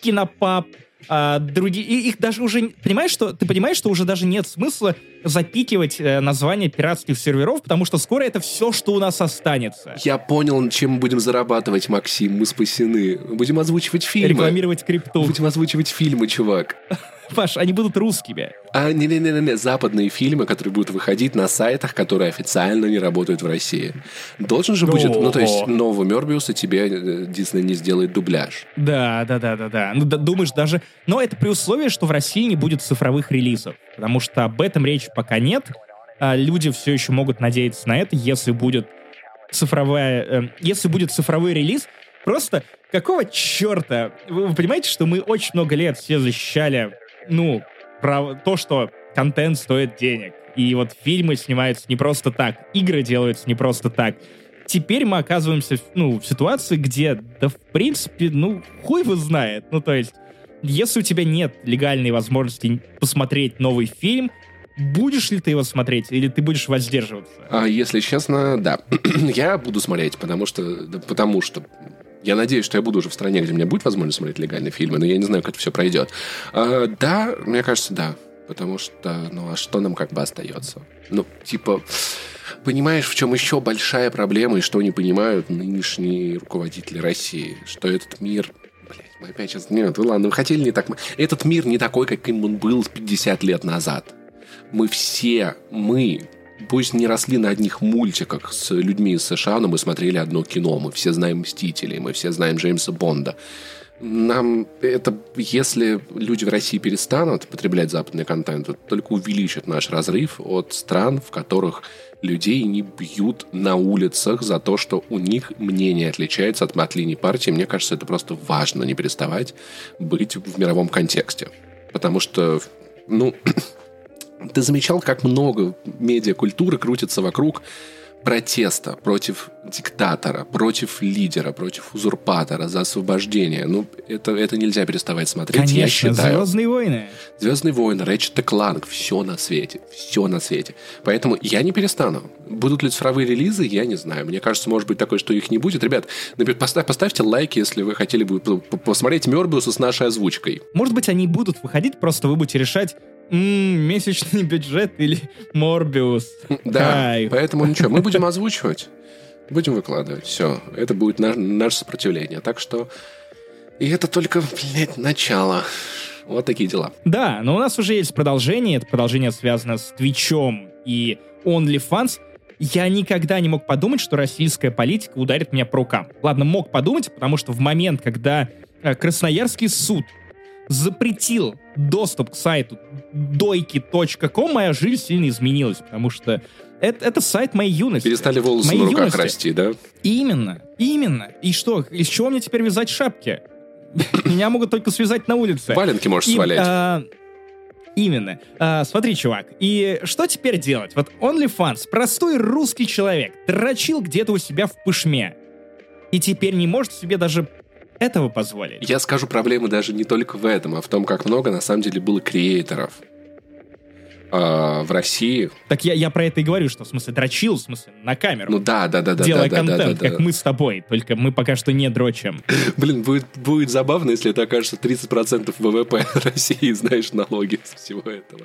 кинопап, а, другие, и их даже уже, понимаешь, что, ты понимаешь, что уже даже нет смысла запикивать э, название пиратских серверов, потому что скоро это все, что у нас останется. Я понял, чем мы будем зарабатывать, Максим, мы спасены. Будем озвучивать фильмы. Рекламировать крипту. Будем озвучивать фильмы, чувак. Паш, они будут русскими. А, не-не-не, западные фильмы, которые будут выходить на сайтах, которые официально не работают в России. Должен же будет, ну, то есть, нового Мёрбиуса тебе э, Дисней не сделает дубляж. Да, да, да, да, да. Ну, думаешь, даже... Но это при условии, что в России не будет цифровых релизов, потому что об этом речи пока нет. А люди все еще могут надеяться на это, если будет цифровая... Э, если будет цифровой релиз, просто какого черта? Вы, вы понимаете, что мы очень много лет все защищали ну, про то, что контент стоит денег. И вот фильмы снимаются не просто так, игры делаются не просто так. Теперь мы оказываемся ну, в ситуации, где, да, в принципе, ну, хуй его знает. Ну, то есть, если у тебя нет легальной возможности посмотреть новый фильм, будешь ли ты его смотреть, или ты будешь воздерживаться? А, если честно, да. я буду смотреть, потому что, да, потому что я надеюсь, что я буду уже в стране, где у меня будет возможность смотреть легальные фильмы, но я не знаю, как это все пройдет. А, да, мне кажется, да. Потому что, ну, а что нам как бы остается? Ну, типа, понимаешь, в чем еще большая проблема и что не понимают нынешние руководители России? Что этот мир Блять, мы опять сейчас... Нет, ладно, вы хотели не так... Этот мир не такой, каким он был 50 лет назад. Мы все, мы, пусть не росли на одних мультиках с людьми из США, но мы смотрели одно кино. Мы все знаем «Мстителей», мы все знаем Джеймса Бонда. Нам это, если люди в России перестанут потреблять западный контент, это только увеличит наш разрыв от стран, в которых людей не бьют на улицах за то, что у них мнение отличается от, от линии партии. Мне кажется, это просто важно не переставать быть в мировом контексте. Потому что, ну, ты замечал, как много медиакультуры крутится вокруг протеста против диктатора, против лидера, против узурпатора за освобождение. Ну, это, это нельзя переставать смотреть, Конечно, я считаю. Звездные войны. Звездные войны, Ratchet Clank, все на свете, все на свете. Поэтому я не перестану. Будут ли цифровые релизы, я не знаю. Мне кажется, может быть такое, что их не будет. Ребят, поставь, поставьте лайк, если вы хотели бы посмотреть Мёрбиуса с нашей озвучкой. Может быть, они будут выходить, просто вы будете решать, М-м, месячный бюджет или Морбиус. Да, Кайф. поэтому ничего, мы будем озвучивать, будем выкладывать. Все, это будет на, наше сопротивление. Так что... И это только, блядь, начало. Вот такие дела. Да, но у нас уже есть продолжение. Это продолжение связано с Твичом и OnlyFans. Я никогда не мог подумать, что российская политика ударит меня по рукам. Ладно, мог подумать, потому что в момент, когда э, Красноярский суд запретил доступ к сайту дойки.ком, моя жизнь сильно изменилась, потому что это, это сайт моей юности. Перестали волосы моей на руках юности. расти, да? Именно, именно. И что, из чего мне теперь вязать шапки? Меня могут только связать на улице. Валенки можешь свалять. А, именно. А, смотри, чувак, и что теперь делать? Вот OnlyFans, простой русский человек, дрочил где-то у себя в пышме. И теперь не может себе даже этого позволить. Я скажу, проблемы даже не только в этом, а в том, как много на самом деле было креаторов. э, в России. Так я, я про это и говорю, что в смысле дрочил, в смысле на камеру. Ну да, да, да, да. Делая да, да, контент, да, да, как да. мы с тобой, только мы пока что не дрочим. Блин, будет, будет забавно, если это окажется 30% ВВП России, знаешь, налоги с всего этого.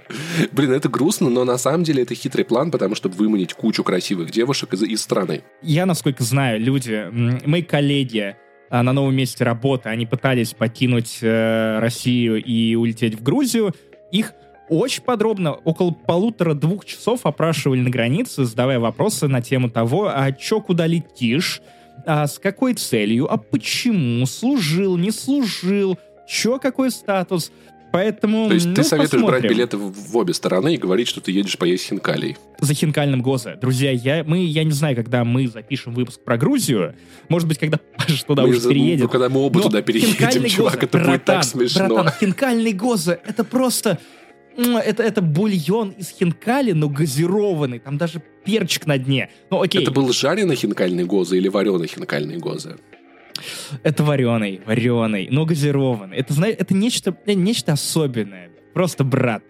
Блин, это грустно, но на самом деле это хитрый план, потому чтобы выманить кучу красивых девушек из, из страны. Я, насколько знаю, люди, мои коллеги на новом месте работы, они пытались покинуть э, Россию и улететь в Грузию. Их очень подробно, около полутора-двух часов опрашивали на границе, задавая вопросы на тему того, а чё, куда летишь, а с какой целью, а почему, служил, не служил, чё, какой статус. Поэтому, То есть ну, ты советуешь брать посмотрим. билеты в, в обе стороны и говорить, что ты едешь поесть хинкалей. за хинкальным Гоза. Друзья, я, мы, я не знаю, когда мы запишем выпуск про Грузию. Может быть, когда Паша туда Мы уже за- переедет. ну, когда мы оба Но туда переедем, чувак, Гоза, это будет так братан, смешно. Братан, хинкальный Гоза, это просто... Это, это бульон из хинкали, но газированный. Там даже перчик на дне. Ну, окей. Это был жареный хинкальный гоза или вареный хинкальный гоза? Это вареный, вареный, но газированный. Это, знаешь, это нечто, э, нечто особенное. Просто, брат,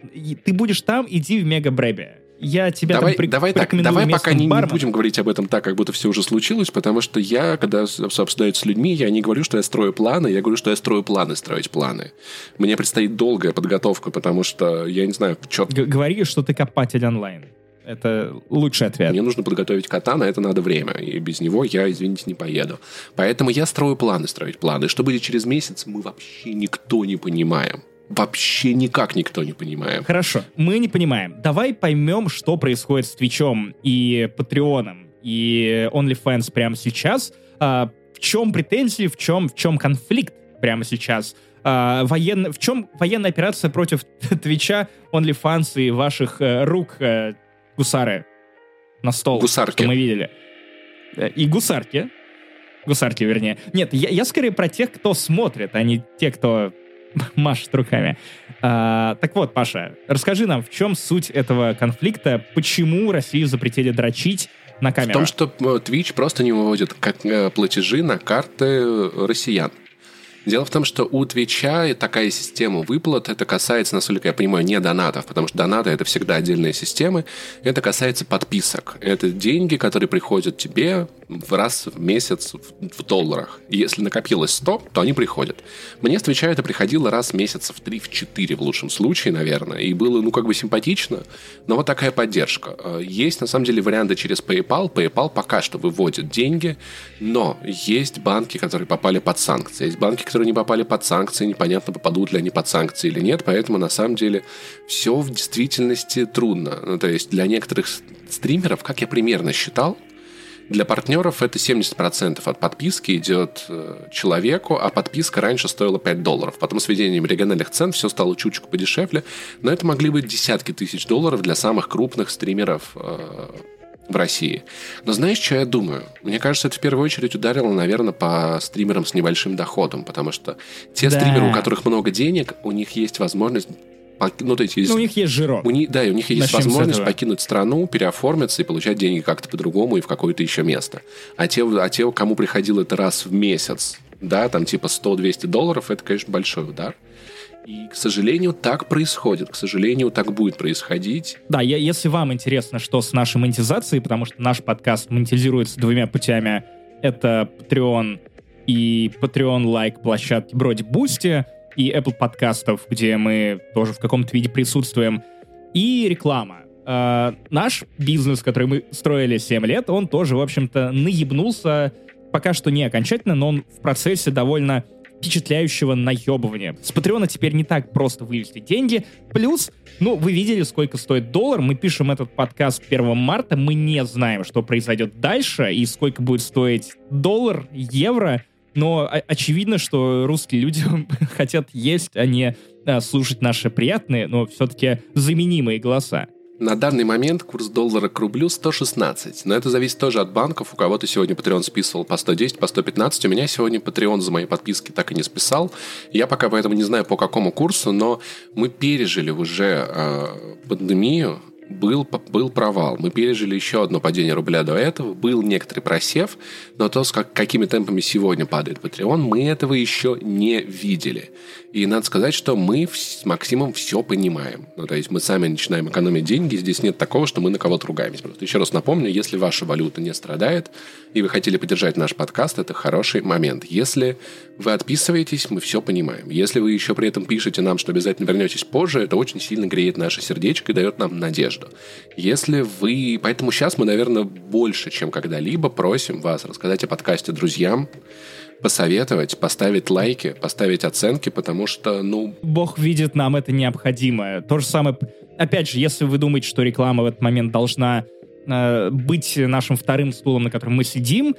ты будешь там, иди в Мега Брэбе. Я тебя Давай, там при- давай так, давай пока не, не будем говорить об этом так, как будто все уже случилось, потому что я, когда с- обсуждаю с людьми, я не говорю, что я строю планы, я говорю, что я строю планы строить планы. Мне предстоит долгая подготовка, потому что я не знаю, что говори, что ты копатель онлайн. Это лучший ответ. Мне нужно подготовить кота, на это надо время. И без него я, извините, не поеду. Поэтому я строю планы, строить планы. Что будет через месяц, мы вообще никто не понимаем. Вообще никак никто не понимаем. Хорошо, мы не понимаем. Давай поймем, что происходит с Твичом и Патреоном и OnlyFans прямо сейчас. А, в чем претензии, в чем, в чем конфликт прямо сейчас? А, военно- в чем военная операция против Твича, OnlyFans и ваших э, рук э, гусары на стол, Гусарки. что мы видели? Э, И гусарки. Гусарки, вернее. Нет, я, я скорее про тех, кто смотрит, а не те, кто машет руками. А, так вот, Паша, расскажи нам, в чем суть этого конфликта, почему Россию запретили дрочить на В камеру? том, что э, Twitch просто не выводит как э, платежи на карты россиян. Дело в том, что у Твича такая система выплат, это касается, насколько я понимаю, не донатов, потому что донаты — это всегда отдельные системы, это касается подписок. Это деньги, которые приходят тебе в раз в месяц в, долларах. Если накопилось 100, то они приходят. Мне с Твича это приходило раз в месяц в 3 в 4 в лучшем случае, наверное, и было, ну, как бы симпатично, но вот такая поддержка. Э, Есть, на самом деле, варианты через PayPal. PayPal пока что выводит деньги, но есть банки, которые попали под санкции. Есть банки, которые не попали под санкции, непонятно, попадут ли они под санкции или нет, поэтому, на самом деле, все в действительности трудно. Ну, то есть для некоторых стримеров, как я примерно считал, для партнеров это 70% от подписки идет э, человеку, а подписка раньше стоила 5 долларов. Потом с введением региональных цен все стало чуточку подешевле, но это могли быть десятки тысяч долларов для самых крупных стримеров э, в России. Но знаешь, что я думаю? Мне кажется, это в первую очередь ударило, наверное, по стримерам с небольшим доходом, потому что те Да. стримеры, у которых много денег, у них есть возможность... Ну, то есть, есть Ну, у них есть жирок. у них, да, и у них есть Начнем возможность покинуть страну, переоформиться и получать деньги как-то по-другому и в какое-то еще место. А те, а те, кому приходил это раз в месяц, да, там типа 100-200 долларов, это, конечно, большой удар. И, к сожалению, так происходит. К сожалению, так будет происходить. Да, я, если вам интересно, что с нашей монетизацией, потому что наш подкаст монетизируется двумя путями. Это Patreon и Patreon like площадки вроде Boosty и Apple подкастов, где мы тоже в каком-то виде присутствуем. И реклама. Э, наш бизнес, который мы строили 7 лет, он тоже, в общем-то, наебнулся пока что не окончательно, но он в процессе довольно впечатляющего наебывания. С Патреона теперь не так просто вывести деньги. Плюс, ну, вы видели, сколько стоит доллар. Мы пишем этот подкаст 1 марта. Мы не знаем, что произойдет дальше и сколько будет стоить доллар, евро. Но очевидно, что русские люди хотят есть, а не а, слушать наши приятные, но все-таки заменимые голоса. На данный момент курс доллара к рублю 116. Но это зависит тоже от банков. У кого-то сегодня Patreon списывал по 110, по 115. У меня сегодня Patreon за мои подписки так и не списал. Я пока поэтому не знаю, по какому курсу, но мы пережили уже э, пандемию. Был, был провал. Мы пережили еще одно падение рубля до этого, был некоторый просев, но то, с как, какими темпами сегодня падает Patreon, мы этого еще не видели. И надо сказать, что мы с Максимом все понимаем. Ну, то есть мы сами начинаем экономить деньги, здесь нет такого, что мы на кого-то ругаемся. Просто еще раз напомню, если ваша валюта не страдает, и вы хотели поддержать наш подкаст, это хороший момент. Если вы отписываетесь, мы все понимаем. Если вы еще при этом пишете нам, что обязательно вернетесь позже, это очень сильно греет наше сердечко и дает нам надежду. Если вы... Поэтому сейчас мы, наверное, больше, чем когда-либо просим вас рассказать о подкасте друзьям, посоветовать, поставить лайки, поставить оценки, потому что, ну... Бог видит, нам это необходимо. То же самое... Опять же, если вы думаете, что реклама в этот момент должна э, быть нашим вторым стулом, на котором мы сидим,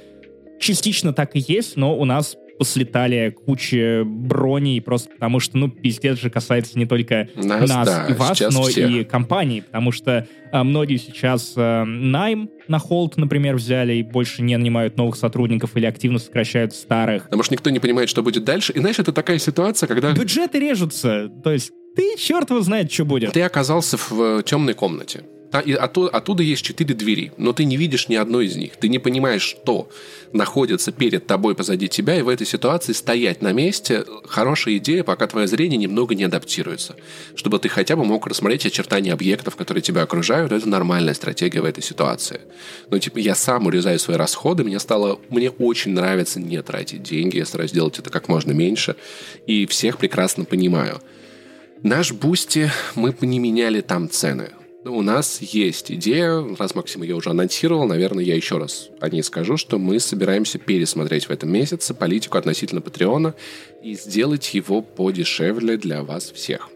частично так и есть, но у нас послетали куча броней, просто потому что, ну, пиздец же касается не только нас, нас да, и вас, но всех. и компаний, потому что а, многие сейчас а, найм на холд, например, взяли и больше не нанимают новых сотрудников или активно сокращают старых. Потому что никто не понимает, что будет дальше. И знаешь, это такая ситуация, когда... Бюджеты режутся, то есть ты черт его знает, что будет. Ты оказался в э, темной комнате оттуда, есть четыре двери, но ты не видишь ни одной из них. Ты не понимаешь, что находится перед тобой, позади тебя, и в этой ситуации стоять на месте – хорошая идея, пока твое зрение немного не адаптируется. Чтобы ты хотя бы мог рассмотреть очертания объектов, которые тебя окружают. Это нормальная стратегия в этой ситуации. Но типа я сам урезаю свои расходы, мне стало, мне очень нравится не тратить деньги, я стараюсь делать это как можно меньше, и всех прекрасно понимаю. Наш Boosty, мы не меняли там цены у нас есть идея, раз Максим ее уже анонсировал, наверное, я еще раз о ней скажу, что мы собираемся пересмотреть в этом месяце политику относительно Patreon а и сделать его подешевле для вас всех.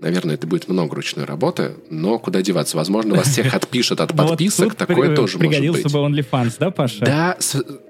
Наверное, это будет много ручной работы, но куда деваться? Возможно, вас всех отпишут от подписок, вот такое тоже может быть. Пригодился бы OnlyFans, да, Паша? Да,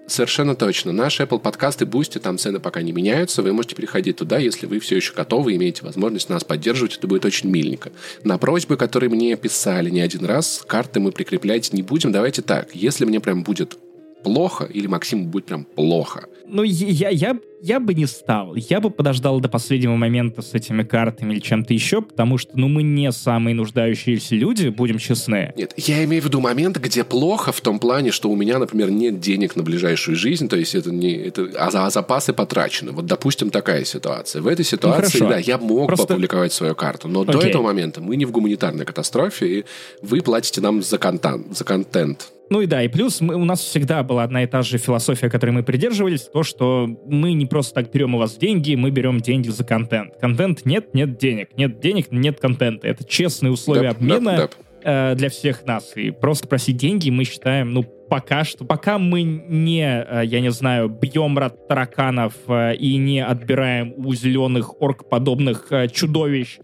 совершенно точно. Наш Apple подкасты Boosty, там цены пока не меняются, вы можете переходить туда, если вы все еще готовы, имеете возможность нас поддерживать, это будет очень миленько. На просьбы, которые мне писали не один раз, карты мы прикреплять не будем. Давайте так, если мне прям будет плохо или Максиму будет прям плохо. Ну, я, я, я бы не стал. Я бы подождал до последнего момента с этими картами или чем-то еще, потому что, ну, мы не самые нуждающиеся люди, будем честны. Нет, я имею в виду момент, где плохо в том плане, что у меня, например, нет денег на ближайшую жизнь, то есть это не... Это, а, а запасы потрачены. Вот, допустим, такая ситуация. В этой ситуации, ну, да, я мог Просто... бы опубликовать свою карту, но Окей. до этого момента мы не в гуманитарной катастрофе, и вы платите нам за контент. За контент. Ну и да, и плюс мы, у нас всегда была одна и та же философия, которой мы придерживались, то, что мы не просто так берем у вас деньги, мы берем деньги за контент. Контент нет, нет денег. Нет денег, нет контента. Это честные условия да, обмена да, да. Э, для всех нас. И просто просить деньги мы считаем, ну, пока что, пока мы не, э, я не знаю, бьем рад тараканов э, и не отбираем у зеленых орк-подобных э, чудовищ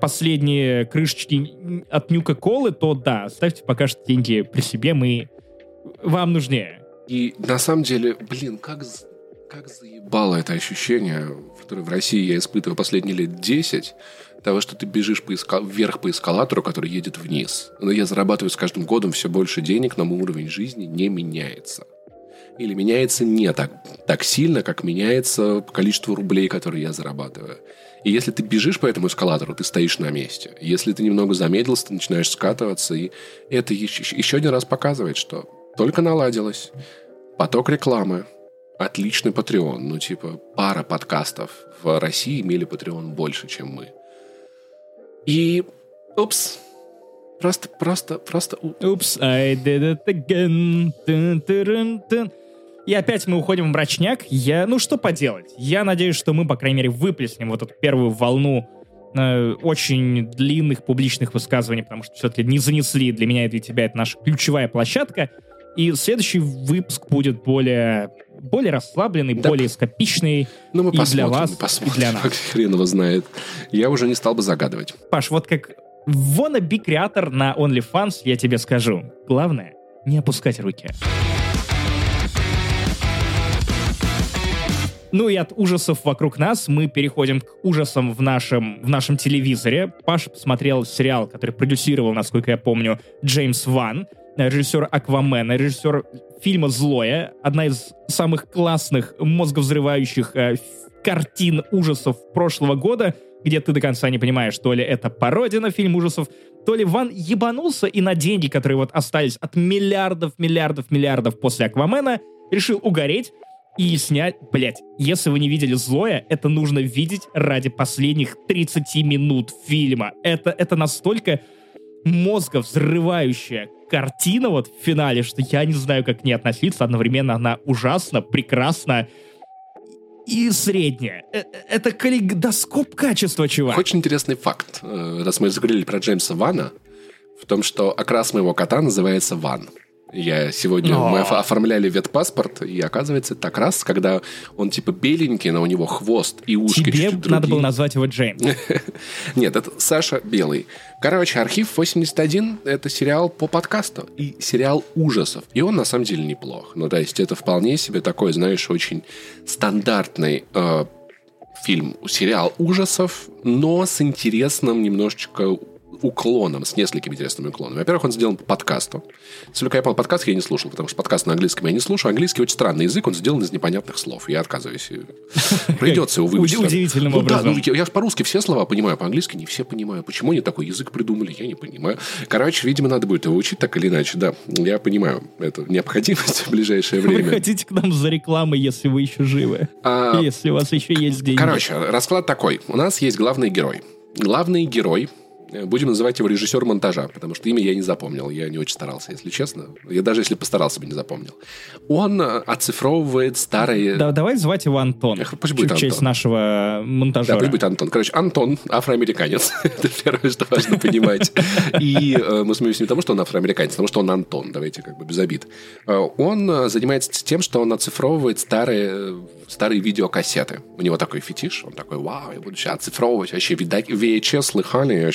последние крышечки от Нюка-Колы, то да, ставьте пока что деньги при себе, мы вам нужнее. И на самом деле, блин, как, как заебало это ощущение, которое в России я испытываю последние лет 10, того, что ты бежишь по эскал... вверх по эскалатору, который едет вниз. Но я зарабатываю с каждым годом все больше денег, но мой уровень жизни не меняется. Или меняется не так, так сильно, как меняется количество рублей, которые я зарабатываю. И если ты бежишь по этому эскалатору, ты стоишь на месте. Если ты немного замедлился, ты начинаешь скатываться. И это еще, еще один раз показывает, что только наладилось. Поток рекламы. Отличный Patreon. Ну, типа, пара подкастов в России имели Patreon больше, чем мы. И, упс, Просто, просто, просто... Упс, I did it again. Dun, dun, dun. И опять мы уходим в мрачняк. Я, ну что поделать? Я надеюсь, что мы, по крайней мере, выплеснем вот эту первую волну э, очень длинных публичных высказываний, потому что все-таки не занесли для меня и для тебя это наша ключевая площадка. И следующий выпуск будет более более расслабленный, да. более скопичный ну, мы и для вас, посмотрим, и для нас. Хрен его знает. Я уже не стал бы загадывать. Паш, вот как wannabe креатор на OnlyFans, я тебе скажу. Главное, не опускать руки. Ну и от ужасов вокруг нас мы переходим к ужасам в нашем, в нашем телевизоре. Паша посмотрел сериал, который продюсировал, насколько я помню, Джеймс Ван, режиссер Аквамена, режиссер фильма «Злое», одна из самых классных мозговзрывающих э, картин ужасов прошлого года, где ты до конца не понимаешь, то ли это пародия на фильм ужасов, то ли Ван ебанулся и на деньги, которые вот остались от миллиардов, миллиардов, миллиардов после Аквамена, решил угореть и снять... Блять, если вы не видели «Злое», это нужно видеть ради последних 30 минут фильма. Это, это настолько мозга взрывающая картина вот в финале, что я не знаю, как к ней относиться. Одновременно она ужасна, прекрасна и средняя. Э, э, Это калейдоскоп качества, чувак. Очень интересный факт, э, раз мы заговорили про Джеймса Вана, в том, что окрас моего кота называется Ван. Я сегодня, О. мы оф- оформляли ветпаспорт, и оказывается, так раз, когда он типа беленький, но у него хвост и ушки Тебе чуть-чуть надо другие. было назвать его Джеймс. Нет, это Саша Белый. Короче, «Архив 81» — это сериал по подкасту и сериал ужасов. И он на самом деле неплох. Ну, то есть это вполне себе такой, знаешь, очень стандартный э, фильм, сериал ужасов, но с интересным немножечко уклоном, с несколькими интересными уклонами. Во-первых, он сделан по подкасту. Если я понял, подкаст я не слушал, потому что подкаст на английском я не слушаю. Английский очень странный язык, он сделан из непонятных слов. Я отказываюсь. Придется его выучить. Уди- удивительным Ну да, образом. ну, я, я по-русски все слова понимаю, по-английски не все понимаю. Почему они такой язык придумали, я не понимаю. Короче, видимо, надо будет его учить так или иначе. Да, я понимаю. Это необходимость в ближайшее Вы время. хотите к нам за рекламой, если вы еще живы? А, Если у вас еще есть деньги. Короче, расклад такой. У нас есть главный герой. Главный герой, будем называть его режиссер монтажа, потому что имя я не запомнил. Я не очень старался, если честно. Я даже если постарался бы, не запомнил. Он э, оцифровывает старые... Да, давай звать его Антон. Пусть будет в честь нашего Да, монтажера. пусть будет Антон. Короче, Антон афроамериканец. Это первое, что важно понимать. И э, мы смеемся не потому, что он афроамериканец, а потому что он Антон. Давайте как бы без обид. Э, Он э, занимается тем, что он оцифровывает старые, э, старые видеокассеты. У него такой фетиш. Он такой, вау, я буду сейчас оцифровывать. Вообще VHS слыхали. Я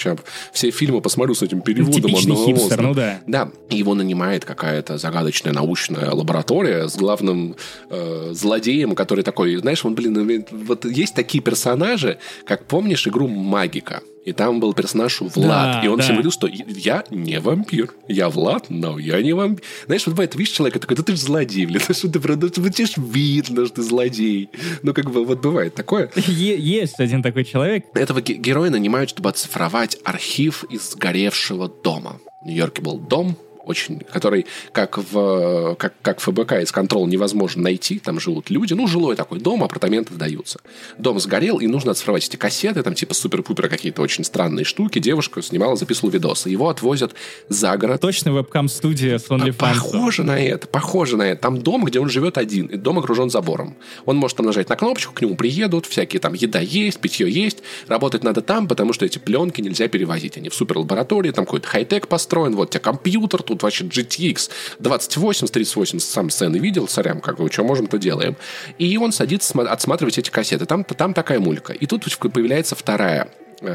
все фильмы посмотрю с этим переводом. Типичный хипстер, монстра». ну да. Да, и его нанимает какая-то загадочная научная лаборатория с главным э, злодеем, который такой, знаешь, он, блин, вот есть такие персонажи, как помнишь игру Магика. И там был персонаж Влад. Да, и он да. всем говорил, что я не вампир. Я Влад, но я не вампир. Знаешь, вот бывает, видишь человека, такой, да ты же злодей, блин, что ты, правда, ну, тебе ж видно, что ты злодей. Ну, как бы, вот бывает такое. Есть один такой человек. Этого ге- героя нанимают, чтобы оцифровать архив из сгоревшего дома. В Нью-Йорке был дом, очень, который, как в, как, как ФБК из контрол невозможно найти, там живут люди, ну, жилой такой дом, апартаменты сдаются. Дом сгорел, и нужно оцифровать эти кассеты, там типа супер-пупер какие-то очень странные штуки. Девушка снимала, записывала видосы. Его отвозят за город. Точно вебкам-студия с OnlyFans. Похоже на это, похоже на это. Там дом, где он живет один, и дом окружен забором. Он может там нажать на кнопочку, к нему приедут, всякие там еда есть, питье есть. Работать надо там, потому что эти пленки нельзя перевозить. Они в суперлаборатории, там какой-то хай-тек построен, вот у тебя компьютер, тут вообще GTX 2080, 3080, сам сцены видел, сорям, как бы, что можем, то делаем. И он садится сма- отсматривать эти кассеты. Там, там такая мулька. И тут появляется вторая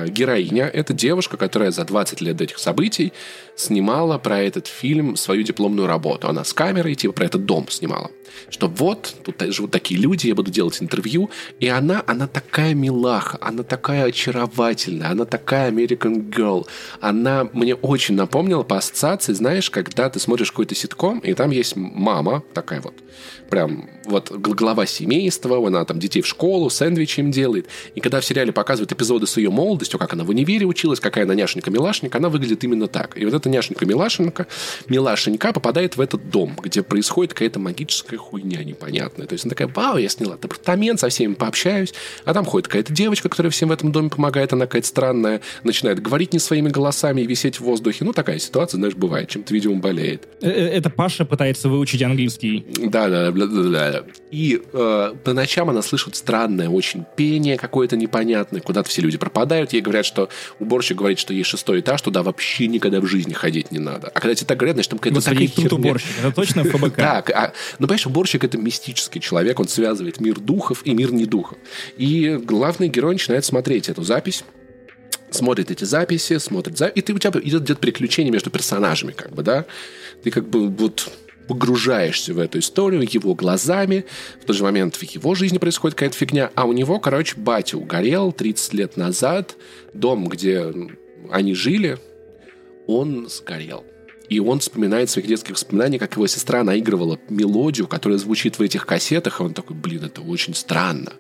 героиня. Это девушка, которая за 20 лет до этих событий снимала про этот фильм свою дипломную работу. Она с камерой, типа, про этот дом снимала. Что вот, тут живут такие люди, я буду делать интервью. И она, она такая милаха, она такая очаровательная, она такая American Girl. Она мне очень напомнила по ассоциации, знаешь, когда ты смотришь какой-то ситком, и там есть мама, такая вот, прям вот гл- глава семейства, она там детей в школу, сэндвичи им делает. И когда в сериале показывают эпизоды с ее молодостью, как она в универе училась, какая она няшенька-милашенька, она выглядит именно так. И вот эта няшенька-милашенька, милашенька попадает в этот дом, где происходит какая-то магическая хуйня непонятная. То есть она такая, вау, я сняла апартамент, со всеми пообщаюсь, а там ходит какая-то девочка, которая всем в этом доме помогает, она какая-то странная, начинает говорить не своими голосами и висеть в воздухе. Ну, такая ситуация, знаешь, бывает, чем-то, видимо, болеет. Э, э, Это Паша пытается выучить английский. Да, да. И э, по ночам она слышит странное очень пение какое-то непонятное, куда-то все люди пропадают. Ей говорят, что уборщик говорит, что ей шестой этаж, туда вообще никогда в жизни ходить не надо. А когда тебе так говорят, значит, там какая-то Господи, такая тут херня. уборщик. Это точно ФБК. Так, а, ну, понимаешь, уборщик это мистический человек, он связывает мир духов и мир не духов. И главный герой начинает смотреть эту запись, смотрит эти записи, смотрит записи, и ты, у тебя идет где-то приключение между персонажами, как бы, да? Ты как бы вот погружаешься в эту историю его глазами, в тот же момент в его жизни происходит какая-то фигня, а у него, короче, батя угорел 30 лет назад, дом, где они жили, он сгорел. И он вспоминает своих детских воспоминаний, как его сестра наигрывала мелодию, которая звучит в этих кассетах, и он такой, блин, это очень странно.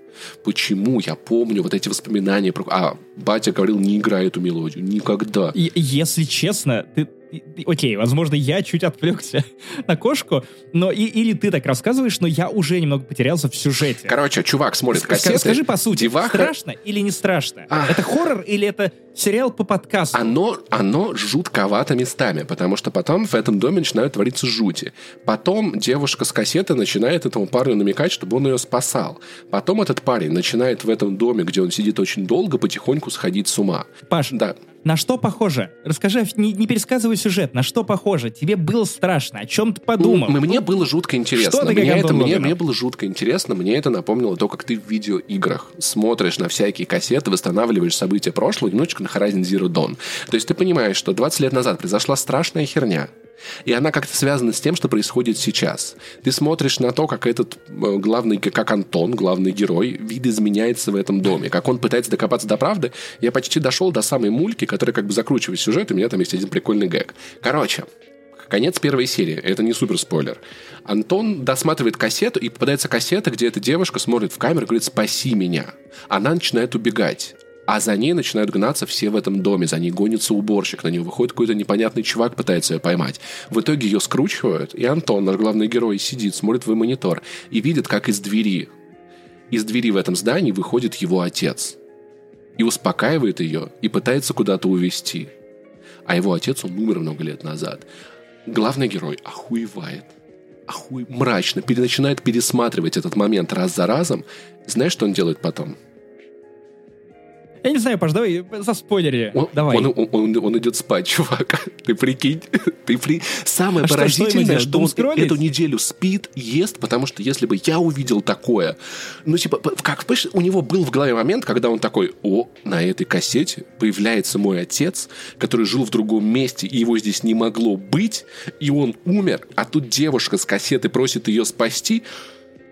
Почему я помню вот эти воспоминания про... А, батя говорил, не играй эту мелодию. Никогда. Если честно, ты, окей, возможно, я чуть отвлекся на кошку, но и, или ты так рассказываешь, но я уже немного потерялся в сюжете. Короче, чувак смотрит кассеты. Скажи по сути, деваха... страшно или не страшно? Ах. Это хоррор или это сериал по подкасту? Оно, оно жутковато местами, потому что потом в этом доме начинают твориться жути. Потом девушка с кассеты начинает этому парню намекать, чтобы он ее спасал. Потом этот парень начинает в этом доме, где он сидит очень долго, потихоньку сходить с ума. Паш, да. На что похоже? Расскажи, не, не пересказывай сюжет. На что похоже? Тебе было страшно? О чем ты подумал? Ну, мне было жутко интересно. Что ты мне, это, мне, мне было жутко интересно. Мне это напомнило то, как ты в видеоиграх смотришь на всякие кассеты, восстанавливаешь события прошлого, немножечко на Horizon Zero Dawn. То есть ты понимаешь, что 20 лет назад произошла страшная херня. И она как-то связана с тем, что происходит сейчас. Ты смотришь на то, как этот э, главный, как Антон, главный герой, видоизменяется в этом доме, как он пытается докопаться до правды. Я почти дошел до самой мульки, которая как бы закручивает сюжет, и у меня там есть один прикольный гэг. Короче, конец первой серии. Это не супер спойлер. Антон досматривает кассету, и попадается кассета, где эта девушка смотрит в камеру и говорит «спаси меня». Она начинает убегать а за ней начинают гнаться все в этом доме, за ней гонится уборщик, на нее выходит какой-то непонятный чувак, пытается ее поймать. В итоге ее скручивают, и Антон, наш главный герой, сидит, смотрит в монитор и видит, как из двери, из двери в этом здании выходит его отец. И успокаивает ее, и пытается куда-то увести. А его отец, он умер много лет назад. Главный герой охуевает охуй мрачно, начинает пересматривать этот момент раз за разом. Знаешь, что он делает потом? Я не знаю, Паш, давай за спойлери. Он, давай. Он, он, он, он идет спать, чувак. Ты прикинь. Ты при... Самое а поразительное, что, что он эту неделю спит, ест, потому что если бы я увидел такое, ну, типа, как, понимаешь, у него был в голове момент, когда он такой, о, на этой кассете появляется мой отец, который жил в другом месте, и его здесь не могло быть, и он умер, а тут девушка с кассеты просит ее спасти,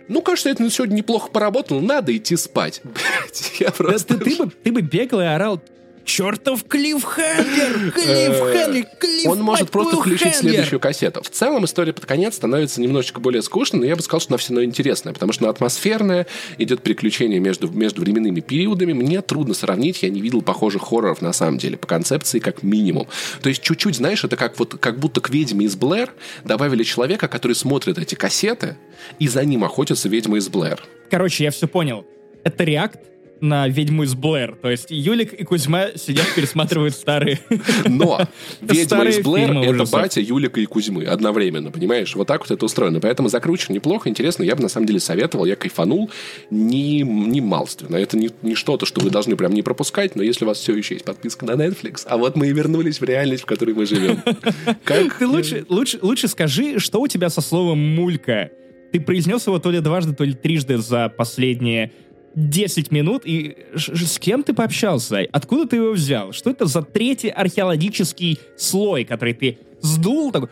ну, кажется, это сегодня неплохо поработал, надо идти спать. Блять, я просто... Да, ты, ты, бы, ты бы бегал и орал, чертов клиффхенгер, клиффхенгер, клифф Он может просто включить следующую кассету. В целом история под конец становится немножечко более скучной, но я бы сказал, что она все равно интересная, потому что она атмосферная, идет приключение между, между временными периодами. Мне трудно сравнить, я не видел похожих хорроров на самом деле, по концепции как минимум. То есть чуть-чуть, знаешь, это как, вот, как будто к ведьме из Блэр добавили человека, который смотрит эти кассеты, и за ним охотятся ведьмы из Блэр. Короче, я все понял. Это реакт на «Ведьму из Блэр». То есть Юлик и Кузьма сидят, пересматривают старые... Но «Ведьма из Блэр» — это батя Юлика и Кузьмы одновременно, понимаешь? Вот так вот это устроено. Поэтому закручено неплохо, интересно. Я бы на самом деле советовал, я кайфанул не, не малственно. Это не, не что-то, что вы должны прям не пропускать, но если у вас все еще есть подписка на Netflix, а вот мы и вернулись в реальность, в которой мы живем. Как... Ты лучше, лучше, лучше скажи, что у тебя со словом «мулька»? Ты произнес его то ли дважды, то ли трижды за последние 10 минут, и с кем ты пообщался? Откуда ты его взял? Что это за третий археологический слой, который ты сдул, такой,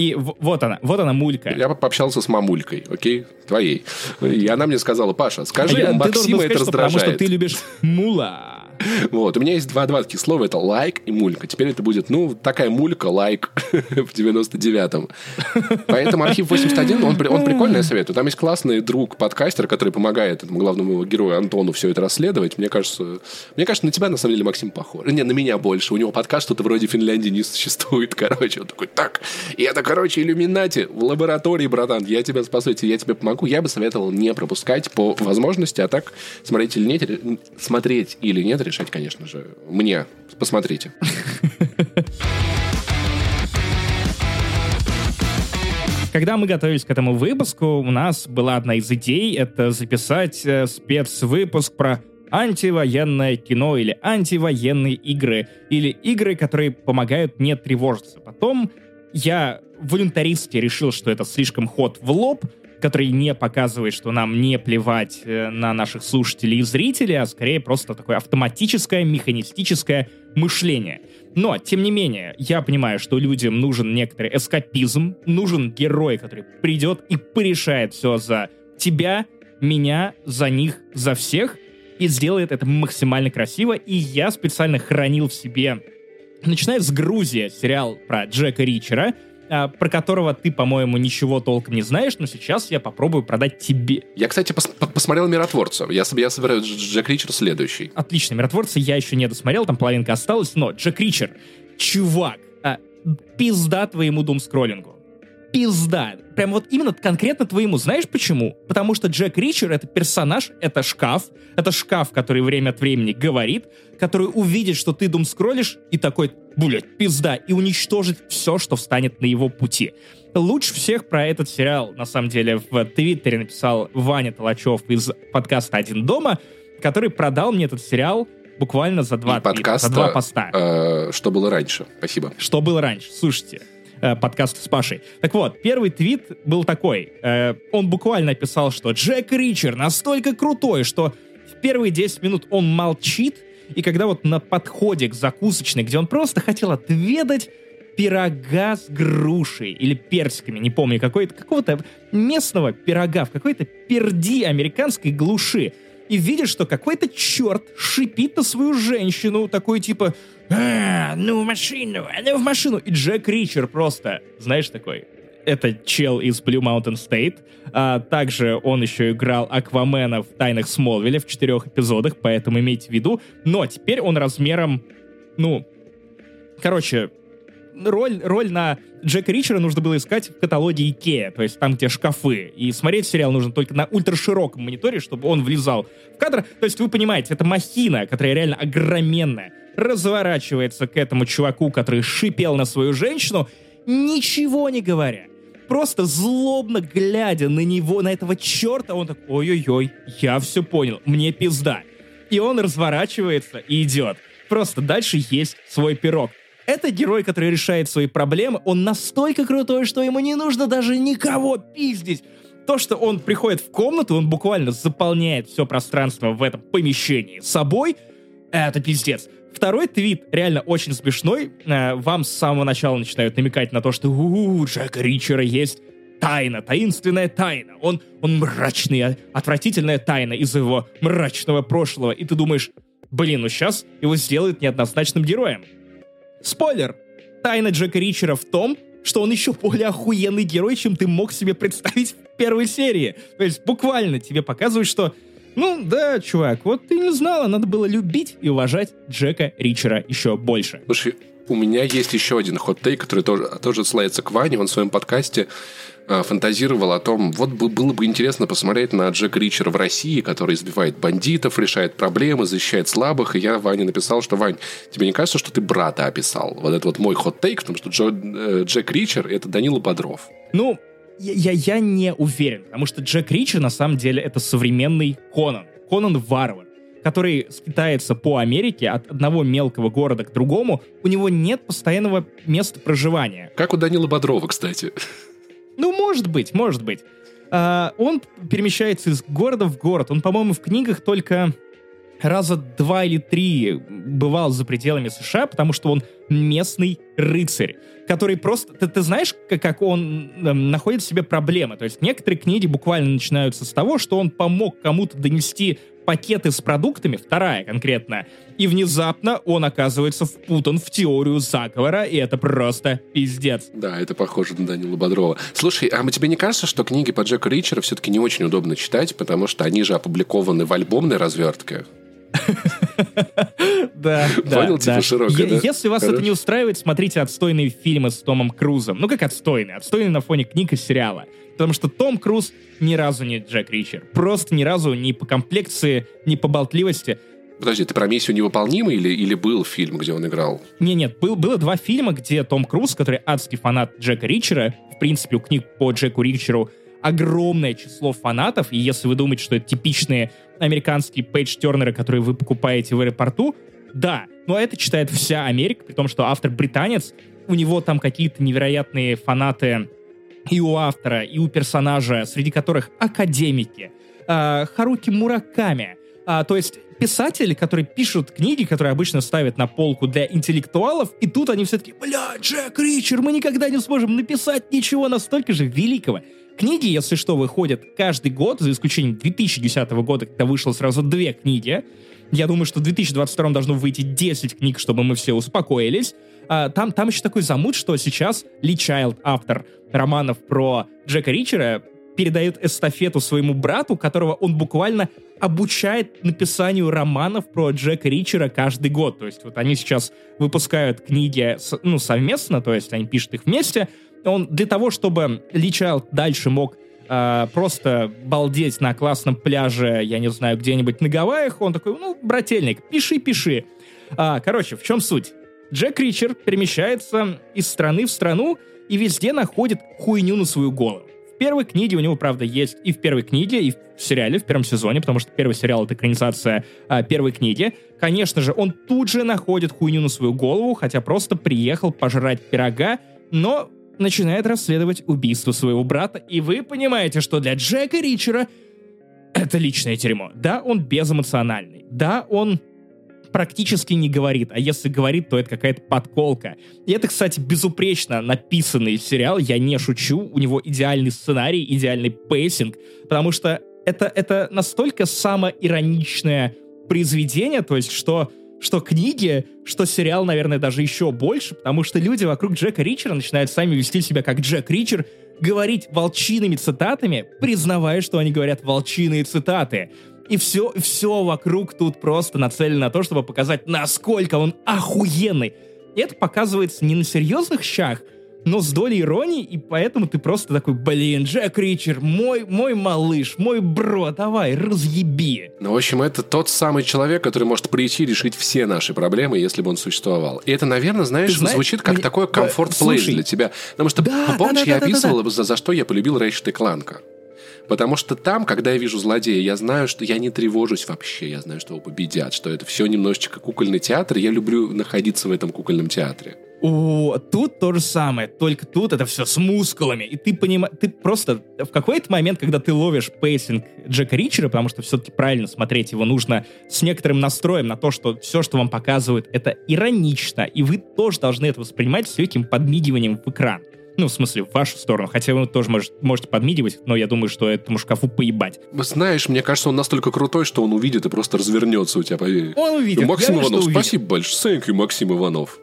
и вот она, вот она мулька. Я пообщался с мамулькой, окей, твоей. И она мне сказала, Паша, скажи, а я, Максима это раздражает. Потому что ты любишь мула. Вот, у меня есть два-два таких слова, это лайк и мулька. Теперь это будет, ну, такая мулька, лайк в 99-м. Поэтому архив 81, он, он прикольный, я советую. Там есть классный друг, подкастер, который помогает этому главному герою Антону все это расследовать. Мне кажется, мне кажется, на тебя, на самом деле, Максим похож. Не, на меня больше. У него подкаст что-то вроде Финляндии не существует, короче. Он такой, так, и это, короче, иллюминати в лаборатории, братан, я тебя спасу, я тебе помогу. Я бы советовал не пропускать по возможности, а так смотреть или нет, смотреть или нет, решать, конечно же, мне. Посмотрите. Когда мы готовились к этому выпуску, у нас была одна из идей — это записать э, спецвыпуск про антивоенное кино или антивоенные игры, или игры, которые помогают не тревожиться. Потом я волюнтаристски решил, что это слишком ход в лоб, который не показывает, что нам не плевать э, на наших слушателей и зрителей, а скорее просто такое автоматическое, механистическое мышление. Но, тем не менее, я понимаю, что людям нужен некоторый эскапизм, нужен герой, который придет и порешает все за тебя, меня, за них, за всех, и сделает это максимально красиво. И я специально хранил в себе начиная с Грузия, сериал про Джека Ричера, про которого ты, по-моему, ничего толком не знаешь, но сейчас я попробую продать тебе. Я, кстати, пос посмотрел «Миротворца». Я, я собираю Джек Ричер следующий. Отлично. «Миротворца» я еще не досмотрел, там половинка осталась, но Джек Ричер, чувак, а, пизда твоему думскроллингу пизда. Прям вот именно конкретно твоему. Знаешь почему? Потому что Джек Ричер — это персонаж, это шкаф, это шкаф, который время от времени говорит, который увидит, что ты дум скроллишь, и такой, блядь, пизда, и уничтожит все, что встанет на его пути. Лучше всех про этот сериал, на самом деле, в Твиттере написал Ваня Толачев из подкаста «Один дома», который продал мне этот сериал буквально за два, подкаста, за два поста. Э, что было раньше? Спасибо. Что было раньше? Слушайте, э, подкаст с Пашей. Так вот, первый твит был такой. Э, он буквально писал, что Джек Ричер настолько крутой, что в первые 10 минут он молчит, и когда вот на подходе к закусочной, где он просто хотел отведать пирога с грушей или персиками, не помню, какой-то, какого-то местного пирога в какой-то перди американской глуши, и видишь, что какой-то черт шипит на свою женщину, такой типа а, ну в машину, ну в машину. И Джек Ричер просто, знаешь, такой, это чел из Blue Mountain State. А, также он еще играл Аквамена в «Тайнах Смолвиля» в четырех эпизодах, поэтому имейте в виду. Но теперь он размером, ну, короче, роль, роль на Джека Ричера нужно было искать в каталоге Икея, то есть там, где шкафы. И смотреть сериал нужно только на ультрашироком мониторе, чтобы он влезал в кадр. То есть вы понимаете, это махина, которая реально огроменная, разворачивается к этому чуваку, который шипел на свою женщину, ничего не говоря. Просто злобно глядя на него, на этого черта, он такой, ой-ой-ой, я все понял, мне пизда. И он разворачивается и идет. Просто дальше есть свой пирог. Это герой, который решает свои проблемы. Он настолько крутой, что ему не нужно даже никого пиздить. То, что он приходит в комнату, он буквально заполняет все пространство в этом помещении собой, это пиздец. Второй твит реально очень смешной. Э, вам с самого начала начинают намекать на то, что у, -у, Джека Ричера есть тайна, таинственная тайна. Он, он мрачный, отвратительная тайна из его мрачного прошлого. И ты думаешь, блин, ну сейчас его сделают неоднозначным героем. Спойлер! Тайна Джека Ричера в том, что он еще более охуенный герой, чем ты мог себе представить в первой серии. То есть буквально тебе показывают, что ну да, чувак, вот ты не знала, надо было любить и уважать Джека Ричера еще больше. Слушай, у меня есть еще один хот-тейк, который тоже, тоже отсылается к Ване. Он в своем подкасте фантазировал о том, вот бы, было бы интересно посмотреть на Джека Ричера в России, который избивает бандитов, решает проблемы, защищает слабых. И я Ване написал, что, Вань, тебе не кажется, что ты брата описал? Вот это вот мой хот-тейк, потому что Джо, э, Джек Ричер — это Данила Бодров. Ну, я, я не уверен, потому что Джек Ричер на самом деле это современный Конан. Конан Варвар который скитается по Америке от одного мелкого города к другому, у него нет постоянного места проживания. Как у Данила Бодрова, кстати. Может быть, может быть. А, он перемещается из города в город. Он, по-моему, в книгах только раза два или три бывал за пределами США, потому что он местный рыцарь, который просто... Ты, ты знаешь, как, он э, находит в себе проблемы? То есть некоторые книги буквально начинаются с того, что он помог кому-то донести пакеты с продуктами, вторая конкретно, и внезапно он оказывается впутан в теорию заговора, и это просто пиздец. Да, это похоже на Данила Бодрова. Слушай, а тебе не кажется, что книги по Джеку Ричера все-таки не очень удобно читать, потому что они же опубликованы в альбомной развертке? Да, Понял, типа широкое, да? Если вас это не устраивает, смотрите отстойные фильмы с Томом Крузом. Ну, как отстойные? Отстойные на фоне книг и сериала. Потому что Том Круз ни разу не Джек Ричер. Просто ни разу ни по комплекции, ни по болтливости. Подожди, ты про «Миссию невыполнимый» или, или был фильм, где он играл? Не, нет, был, было два фильма, где Том Круз, который адский фанат Джека Ричера, в принципе, у книг по Джеку Ричеру огромное число фанатов, и если вы думаете, что это типичные американские пейдж-тернеры, которые вы покупаете в аэропорту, да, но это читает вся Америка, при том, что автор британец, у него там какие-то невероятные фанаты и у автора, и у персонажа, среди которых академики, э, Харуки Мураками, а, то есть писатели, которые пишут книги, которые обычно ставят на полку для интеллектуалов, и тут они все-таки, бля, Джек Ричер, мы никогда не сможем написать ничего настолько же великого. Книги, если что, выходят каждый год, за исключением 2010 года, когда вышло сразу две книги. Я думаю, что в 2022 должно выйти 10 книг, чтобы мы все успокоились. А, там, там еще такой замут, что сейчас Ли Чайлд, автор романов про Джека Ричера, передает эстафету своему брату, которого он буквально обучает написанию романов про Джека Ричера каждый год. То есть вот они сейчас выпускают книги ну, совместно, то есть они пишут их вместе. Он для того, чтобы Ли Чайлд дальше мог э, просто балдеть на классном пляже, я не знаю, где-нибудь на Гавайях, он такой, ну, брательник, пиши, пиши. А, короче, в чем суть? Джек Ричер перемещается из страны в страну и везде находит хуйню на свою голову первой книге у него, правда, есть и в первой книге, и в сериале, в первом сезоне, потому что первый сериал — это экранизация а, первой книги. Конечно же, он тут же находит хуйню на свою голову, хотя просто приехал пожрать пирога, но начинает расследовать убийство своего брата, и вы понимаете, что для Джека Ричера это личное дерьмо. Да, он безэмоциональный. Да, он практически не говорит, а если говорит, то это какая-то подколка. И это, кстати, безупречно написанный сериал, я не шучу, у него идеальный сценарий, идеальный pacing, потому что это, это настолько самоироничное произведение, то есть что что книги, что сериал, наверное, даже еще больше, потому что люди вокруг Джека Ричера начинают сами вести себя как Джек Ричер, говорить волчиными цитатами, признавая, что они говорят волчиные цитаты. И все, все вокруг тут просто нацелено на то, чтобы показать, насколько он охуенный. И это показывается не на серьезных щах, но с долей иронии, и поэтому ты просто такой, блин, Джек Ричер, мой, мой малыш, мой бро, давай, разъеби. Ну, в общем, это тот самый человек, который может прийти и решить все наши проблемы, если бы он существовал. И это, наверное, знаешь, знаешь звучит как мне... такой комфорт-плейс для тебя. Потому что, да, помнишь, да, да, я да, описывал, да, да. За, за что я полюбил Рэйчет Кланка. Потому что там, когда я вижу злодея, я знаю, что я не тревожусь вообще. Я знаю, что его победят, что это все немножечко кукольный театр. Я люблю находиться в этом кукольном театре. О, тут то же самое, только тут это все с мускулами. И ты понимаешь, ты просто в какой-то момент, когда ты ловишь pacing Джека Ричера, потому что все-таки правильно смотреть его нужно с некоторым настроем на то, что все, что вам показывают, это иронично, и вы тоже должны это воспринимать с легким подмигиванием в экран. Ну, в смысле, в вашу сторону. Хотя вы тоже может, можете подмигивать, но я думаю, что этому шкафу поебать. Знаешь, мне кажется, он настолько крутой, что он увидит и просто развернется у тебя. Поверь. Он увидит. Максим я Иванов, спасибо большое. You, Максим Иванов.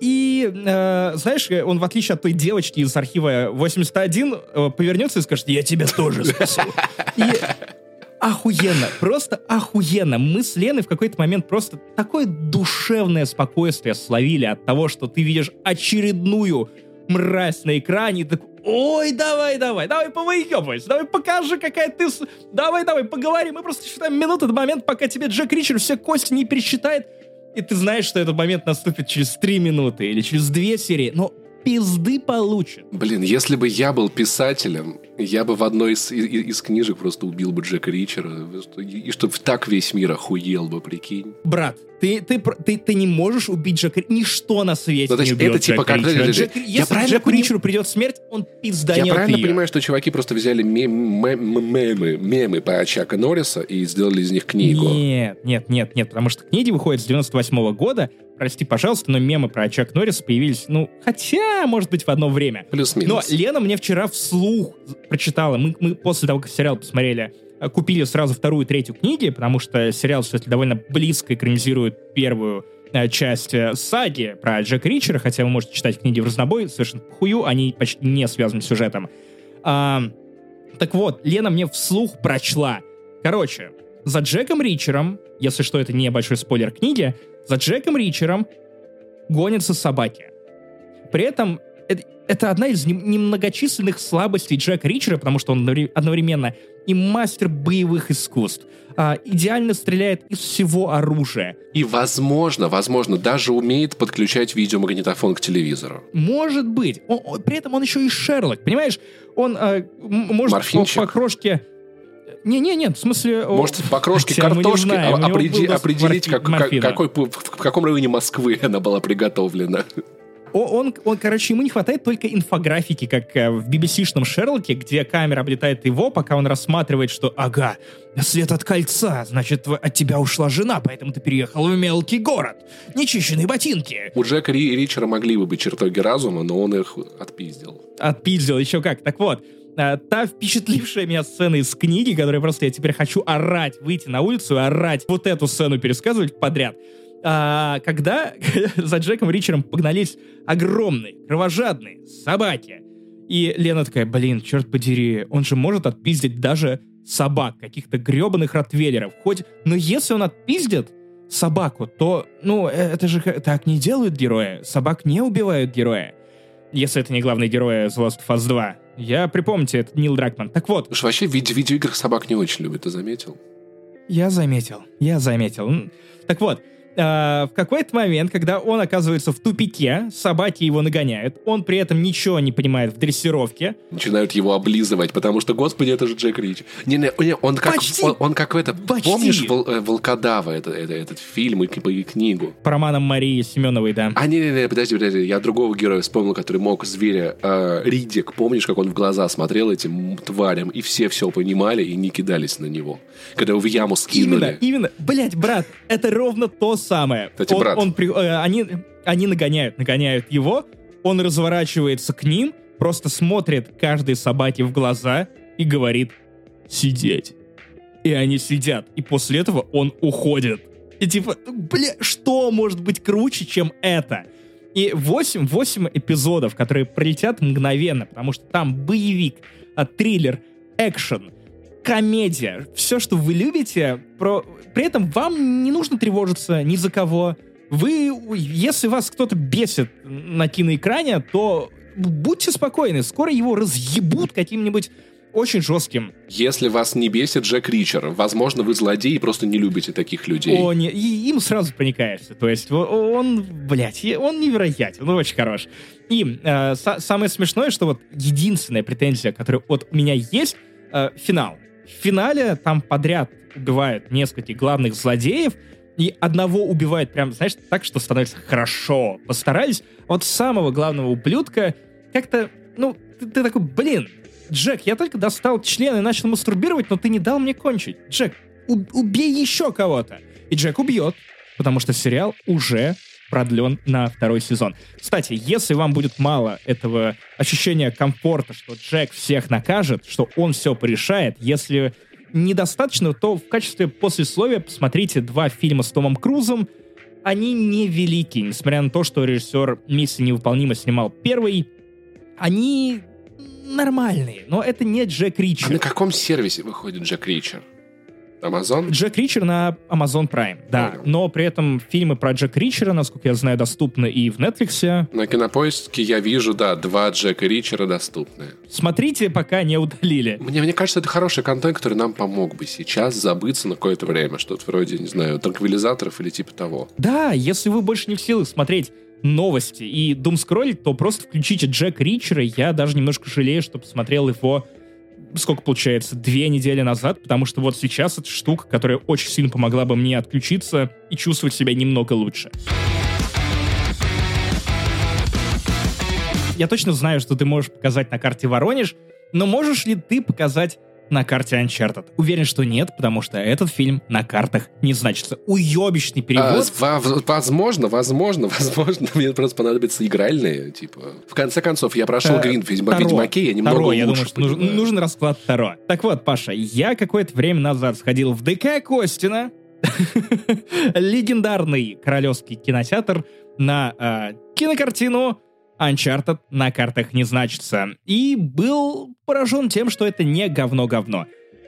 И, э, знаешь, он, в отличие от той девочки из архива 81, э, повернется и скажет, я тебя тоже спасу. И охуенно, просто охуенно. Мы с Леной в какой-то момент просто такое душевное спокойствие словили от того, что ты видишь очередную мразь на экране, так, ой, давай, давай, давай повыебывайся, давай покажи, какая ты... Давай, давай, поговорим. Мы просто считаем минуты до момента, пока тебе Джек Ричер все кости не пересчитает, и ты знаешь, что этот момент наступит через три минуты или через две серии. Но пизды получит. Блин, если бы я был писателем, я бы в одной из, из, из книжек просто убил бы Джека Ричера, и чтобы так весь мир охуел бы, прикинь. Брат, ты, ты, ты, ты не можешь убить Джека Ничто на свете ну, не убьет это типа как... Джек, я если правильно Джеку поним... Ричеру придет смерть, он пизданет Я правильно ее. понимаю, что чуваки просто взяли мем, мем, мемы, мемы по Чака Норриса и сделали из них книгу? Нет, нет, нет, нет, потому что книги выходят с 98 -го года, прости, пожалуйста, но мемы про Чак Норриса появились, ну, хотя, может быть, в одно время. Плюс-минус. Но Лена мне вчера вслух прочитала, мы, мы после того, как сериал посмотрели, э, купили сразу вторую и третью книги, потому что сериал, кстати, довольно близко экранизирует первую э, часть э, саги про Джека Ричера, хотя вы можете читать книги в разнобой, совершенно хую, они почти не связаны с сюжетом. А, так вот, Лена мне вслух прочла. Короче, за Джеком Ричером, если что, это не большой спойлер книги, за Джеком Ричером гонятся собаки. При этом это, одна из немногочисленных слабостей Джека Ричера, потому что он одновременно и мастер боевых искусств, а, идеально стреляет из всего оружия. И, возможно, возможно, даже умеет подключать видеомагнитофон к телевизору. Может быть. Он, он, при этом он еще и Шерлок, понимаешь? Он а, может Морфинчик. по, по крошке не, не, нет, в смысле... Может, по крошке картошки знаем, определи, определить, как, как, какой, в каком районе Москвы она была приготовлена. Он, он, короче, ему не хватает только инфографики, как э, в BBC-шном Шерлоке, где камера облетает его, пока он рассматривает, что «Ага, след от кольца, значит, от тебя ушла жена, поэтому ты переехал в мелкий город. Нечищенные ботинки». У Джека и Ричера могли бы быть чертоги разума, но он их отпиздил. Отпиздил, еще как. Так вот, А, та впечатлившая меня сцена из книги, которая просто я теперь хочу орать, выйти на улицу и орать, вот эту сцену пересказывать подряд. А, когда за Джеком Ричером погнались огромные, кровожадные собаки. И Лена такая, блин, черт подери, он же может отпиздить даже собак, каких-то гребаных ротвейлеров. Хоть, но если он отпиздит собаку, то, ну, э, это же так не делают герои. Собак не убивают героя. Если это не главный герой The Last of Us 2. Я припомните, это Нил Дракман. Так вот. Уж вообще в виде видеоиграх собак не очень любят, ты заметил? Я заметил, я заметил. Так вот, э, в какой-то момент, когда он оказывается в тупике, собаки его нагоняют, он при этом ничего не понимает в дрессировке. Начинают его облизывать, потому что, господи, это же Джек Рич. Не, не, не он как, Почти. Он, он как это, Почти. помнишь Вол, э, Волкодава, это, это, этот фильм и, и книгу? По романам Марии Семеновой, да. А, не-не-не, подожди, подожди, я другого героя вспомнил, который мог зверя, э, Ридик, помнишь, как он в глаза смотрел этим тварям, и все все понимали и не кидались на него, когда его в яму скинули. Именно, именно. Блять, брат, это ровно то самое. Кстати, он, брат. Он, э, они, они нагоняют, нагоняют его, он разворачивается к ним, просто смотрит каждой собаке в глаза и говорит «сидеть». И они сидят, и после этого он уходит. И типа, бля, что может быть круче, чем это? И 8, 8 эпизодов, которые пролетят мгновенно, потому что там боевик, а, триллер, экшен, комедия, все, что вы любите, про... при этом вам не нужно тревожиться ни за кого. Вы, если вас кто-то бесит на киноэкране, то будьте спокойны, скоро его разъебут каким-нибудь очень жестким. Если вас не бесит Джек Ричер, возможно, вы злодеи и просто не любите таких людей. О, не, и им сразу проникаешься. То есть он, блядь, он невероятен, он очень хорош. И э, самое смешное, что вот единственная претензия, которая вот у меня есть, э, финал. В финале там подряд убивают нескольких главных злодеев, и одного убивают прям, знаешь, так, что становится хорошо. Постарались. А вот самого главного ублюдка как-то, ну, ты, ты такой, блин, Джек, я только достал член и начал мастурбировать, но ты не дал мне кончить. Джек, убей еще кого-то. И Джек убьет, потому что сериал уже продлен на второй сезон. Кстати, если вам будет мало этого ощущения комфорта, что Джек всех накажет, что он все порешает, если недостаточно, то в качестве послесловия посмотрите два фильма с Томом Крузом. Они не велики, несмотря на то, что режиссер «Миссия невыполнима» снимал первый. Они нормальные, но это не Джек Ричер. А на каком сервисе выходит Джек Ричер? Amazon? Джек Ричер на Amazon Prime, да. Понял. Но при этом фильмы про Джек Ричера, насколько я знаю, доступны и в Netflix. На Кинопоиске я вижу, да, два Джека Ричера доступны. Смотрите, пока не удалили. Мне, мне кажется, это хороший контент, который нам помог бы сейчас забыться на какое-то время. Что-то вроде, не знаю, транквилизаторов или типа того. Да, если вы больше не в силах смотреть новости и думскроллить, то просто включите Джек Ричера. Я даже немножко жалею, что посмотрел его сколько получается, две недели назад, потому что вот сейчас это штука, которая очень сильно помогла бы мне отключиться и чувствовать себя немного лучше. Я точно знаю, что ты можешь показать на карте Воронеж, но можешь ли ты показать на карте Uncharted? Уверен, что нет, потому что этот фильм на картах не значится. Уебищный перевод. А, возможно, возможно, возможно, мне просто понадобятся игральные, типа. В конце концов, я прошел а, Грин в Ведьмаке, я немного Таро, я думаю, что нужен, нужен расклад Таро. Так вот, Паша, я какое-то время назад сходил в ДК Костина, легендарный королевский кинотеатр, на э, кинокартину Uncharted на картах не значится. И был поражен тем, что это не говно-говно.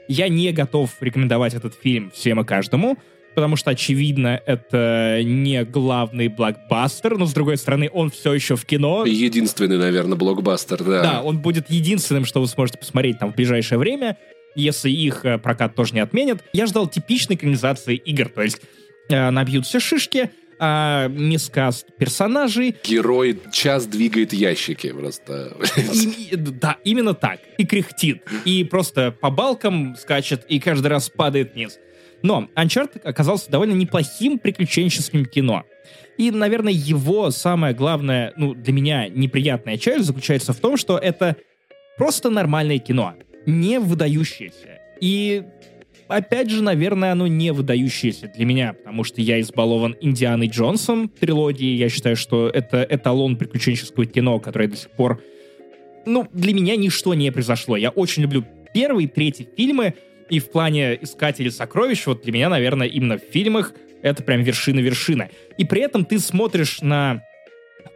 Я не готов рекомендовать этот фильм всем и каждому, потому что, очевидно, это не главный блокбастер, но, с другой стороны, он все еще в кино. Единственный, наверное, блокбастер, да. Да, он будет единственным, что вы сможете посмотреть там в ближайшее время, если их э, прокат тоже не отменят. Я ждал типичной экранизации игр, то есть э, набьют все шишки, а, мискаст персонажей. Герой час двигает ящики просто. И, да, именно так. И кряхтит. И просто по балкам скачет, и каждый раз падает вниз. Но Uncharted оказался довольно неплохим приключенческим кино. И, наверное, его самая главная, ну, для меня неприятная часть заключается в том, что это просто нормальное кино, не выдающееся. И опять же, наверное, оно не выдающееся для меня, потому что я избалован Индианой Джонсом трилогией. Я считаю, что это эталон приключенческого кино, которое до сих пор ну, для меня ничто не произошло. Я очень люблю первый, третий фильмы, и в плане «Искателей сокровищ», вот для меня, наверное, именно в фильмах это прям вершина-вершина. И при этом ты смотришь на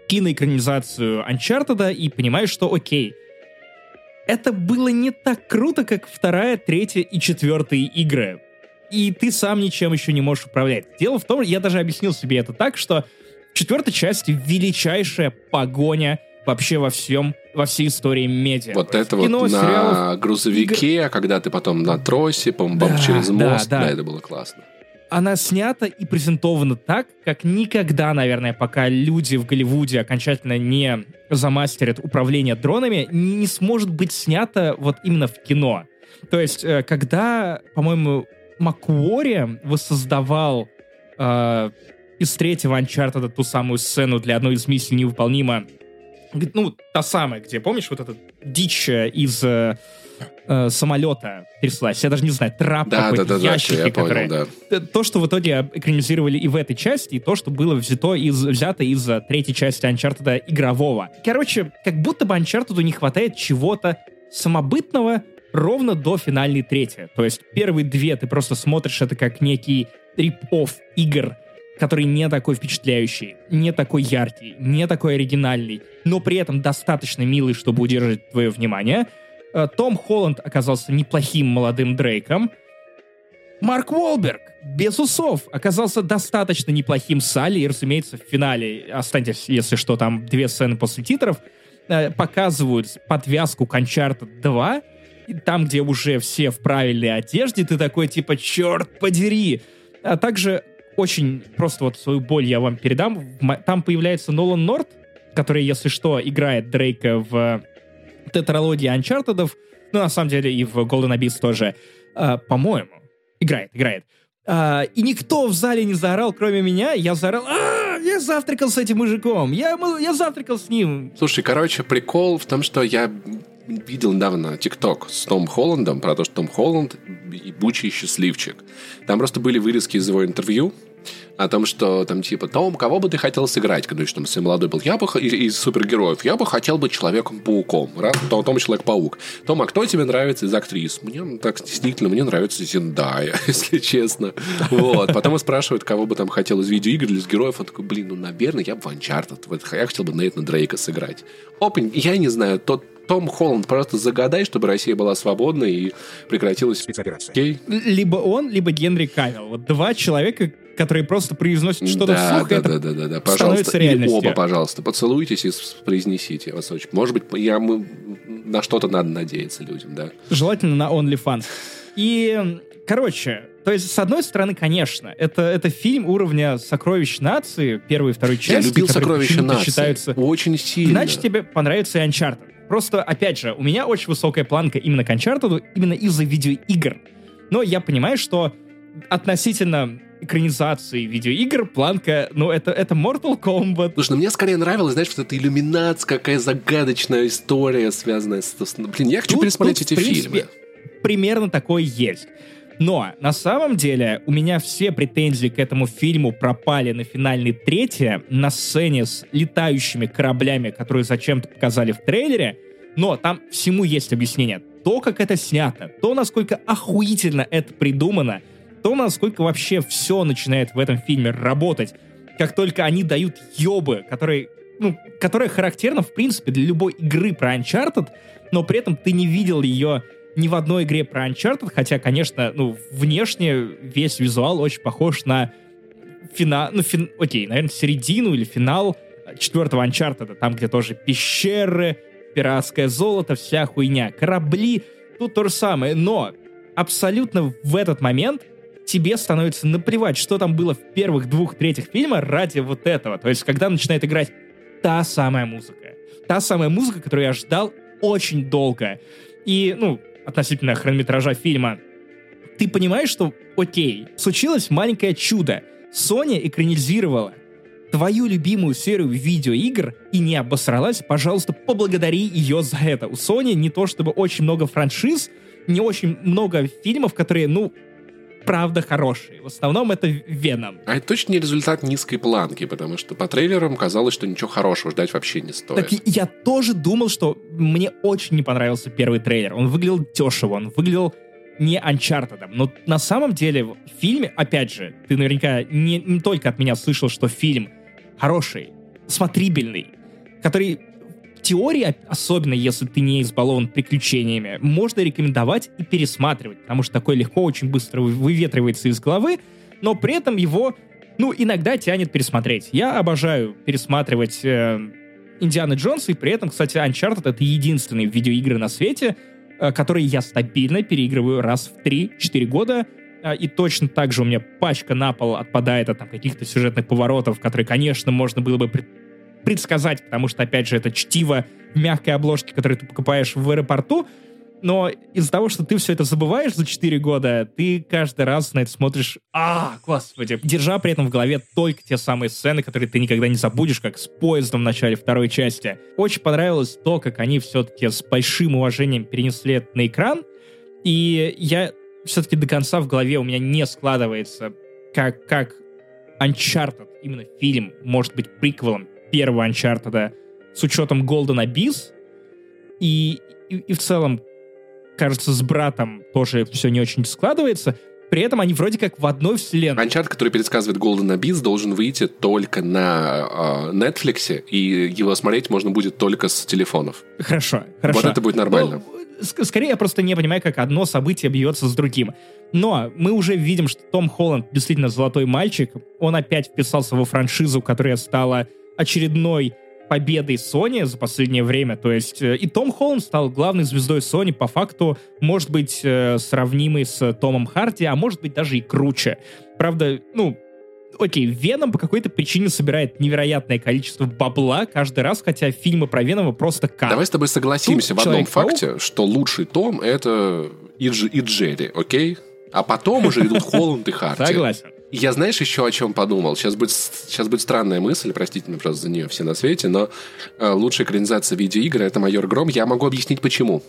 киноэкранизацию Uncharted и понимаешь, что окей, это было не так круто, как вторая, третья и четвертая игры. И ты сам ничем еще не можешь управлять. Дело в том, я даже объяснил себе это так, что в четвертой части величайшая погоня вообще во всем, во всей истории медиа. Вот это Кино, вот сериалов, на грузовике, игр... когда ты потом на тросе, бом да, через мост, да, да. да, это было классно она снята и презентована так, как никогда, наверное, пока люди в Голливуде окончательно не замастерят управление дронами, не сможет быть снято вот именно в кино. То есть, э, когда, по-моему, Макуори воссоздавал э, из третьего Uncharted ту самую сцену для одной из миссий невыполнима, ну, та самая, где, помнишь, вот эта дичь из э, э, самолета тряслась. Я даже не знаю, трап да, какой-то, да, да, ящики, да, которые... Понял, да. То, что в итоге экранизировали и в этой части, и то, что было взято из, взято из э, третьей части Uncharted игрового. Короче, как будто бы Uncharted не хватает чего-то самобытного ровно до финальной трети. То есть первые две ты просто смотришь это как некий рип-офф игр, который не такой впечатляющий, не такой яркий, не такой оригинальный, но при этом достаточно милый, чтобы удержать твое внимание — Э, Том Холланд оказался неплохим молодым Дрейком. Марк Уолберг без усов оказался достаточно неплохим Салли, и, разумеется, в финале, останьтесь, если что, там две сцены после титров, э, показывают подвязку к Uncharted 2, там, где уже все в правильной одежде, ты такой, типа, черт подери! А также очень просто вот свою боль я вам передам. Там появляется Нолан Норт, который, если что, играет Дрейка в тетралогии Uncharted, ну, на самом деле, и в Golden Abyss тоже, э, по-моему, играет, играет. Э, и никто в зале не заорал, кроме меня. Я заорал, а, я завтракал с этим мужиком, я, я завтракал с ним. Слушай, короче, прикол в том, что я видел недавно ТикТок с Том Холландом про то, что Том Холланд ебучий счастливчик. Там просто были вырезки из его интервью, о том, что там типа, Том, кого бы ты хотел сыграть, когда еще там сын молодой был? Я бы из, из супергероев, я бы хотел быть Человеком-пауком. Раз, то, Том Человек-паук. Том, а кто тебе нравится из актрис? Мне так действительно, мне нравится Зендая, если честно. Вот. Потом он спрашивает, кого бы там хотел из видеоигр или из героев. Он такой, блин, ну, наверное, я бы в Uncharted. Я хотел бы Нейтана Дрейка сыграть. Опень, я не знаю, тот том Холланд просто загадай, чтобы Россия была свободна и прекратилась спецоперация. Окей? Либо он, либо Генри Кавилл. Вот два человека, которые просто произносят что-то да, вслух, да, это да, да, да, да. Пожалуйста, реальностью. оба, пожалуйста, поцелуйтесь и произнесите. Вас очень... Может быть, я, мы, на что-то надо надеяться людям, да. Желательно на OnlyFans. И, короче, то есть, с одной стороны, конечно, это, это фильм уровня «Сокровищ нации», первой и второй части. Я любил «Сокровища нации». Считаются... Очень сильно. Иначе тебе понравится и Uncharted. Просто, опять же, у меня очень высокая планка именно к Uncharted, именно из-за видеоигр. Но я понимаю, что относительно экранизации видеоигр планка, ну, это, это Mortal Kombat. Слушай, ну мне скорее нравилось, знаешь, вот эта иллюминация, какая загадочная история, связанная с... Блин, я хочу тут, пересмотреть тут, эти принципе, фильмы. Примерно такое есть. Но на самом деле у меня все претензии к этому фильму пропали на финальной трети, на сцене с летающими кораблями, которые зачем-то показали в трейлере. Но там всему есть объяснение. То, как это снято, то, насколько охуительно это придумано, то, насколько вообще все начинает в этом фильме работать. Как только они дают ёбы, которые, ну, которые характерно, в принципе, для любой игры про Uncharted, но при этом ты не видел ее ни в одной игре про Uncharted, хотя, конечно, ну, внешне весь визуал очень похож на финал, ну, фин, окей, наверное, середину или финал четвертого Uncharted, там, где тоже пещеры, пиратское золото, вся хуйня, корабли, тут то же самое, но абсолютно в этот момент тебе становится наплевать, что там было в первых двух-третьих фильмах ради вот этого. То есть, когда начинает играть та самая музыка. Та самая музыка, которую я ждал очень долго. И, ну, относительно хронометража фильма, ты понимаешь, что, окей, случилось маленькое чудо. Sony экранизировала твою любимую серию видеоигр и не обосралась, пожалуйста, поблагодари ее за это. У Sony не то чтобы очень много франшиз, не очень много фильмов, которые, ну, правда хорошие. В основном это Веном. А это точно не результат низкой планки, потому что по трейлерам казалось, что ничего хорошего ждать вообще не стоит. Так и я тоже думал, что мне очень не понравился первый трейлер. Он выглядел дешево, он выглядел не Uncharted. Но на самом деле в фильме, опять же, ты наверняка не, не только от меня слышал, что фильм хороший, смотрибельный, который теории, особенно если ты не избалован приключениями, можно рекомендовать и пересматривать, потому что такой легко, очень быстро выветривается из головы, но при этом его, ну, иногда тянет пересмотреть. Я обожаю пересматривать э, Индиана Джонса, и при этом, кстати, Uncharted — это единственные видеоигры на свете, э, которые я стабильно переигрываю раз в 3-4 года, э, и точно так же у меня пачка на пол отпадает от там, каких-то сюжетных поворотов, которые, конечно, можно было бы предсказать, потому что, опять же, это чтиво мягкой обложке, которую ты покупаешь в аэропорту, но из-за того, что ты все это забываешь за 4 года, ты каждый раз на это смотришь, а, господи, держа при этом в голове только те самые сцены, которые ты никогда не забудешь, как с поездом в начале второй части. Очень понравилось то, как они все-таки с большим уважением перенесли это на экран, и я все-таки до конца в голове у меня не складывается, как, как Uncharted, именно фильм, может быть приквелом первого Uncharted с учетом Golden Abyss. И, и, и в целом, кажется, с братом тоже все не очень складывается. При этом они вроде как в одной вселенной. Uncharted, который предсказывает Golden Abyss, должен выйти только на э, Netflix, и его смотреть можно будет только с телефонов. Хорошо, хорошо. Вот это будет нормально. Ну, скорее, я просто не понимаю, как одно событие бьется с другим. Но мы уже видим, что Том Холланд действительно золотой мальчик. Он опять вписался во франшизу, которая стала очередной победой Sony за последнее время. То есть э, и Том Холланд стал главной звездой Sony, по факту, может быть, э, сравнимый с Томом Харди, а может быть даже и круче. Правда, ну, окей, Веном по какой-то причине собирает невероятное количество бабла каждый раз, хотя фильмы про Венома просто как. Давай с тобой согласимся Тут в одном факте, что лучший Том — это и, и Джерри, окей? А потом уже идут Холланд и Харди. Согласен. Я знаешь еще о чем подумал? Сейчас будет, сейчас будет странная мысль, простите меня, просто за нее все на свете, но э, лучшая экранизация видеоигры — это «Майор Гром». Я могу объяснить, почему.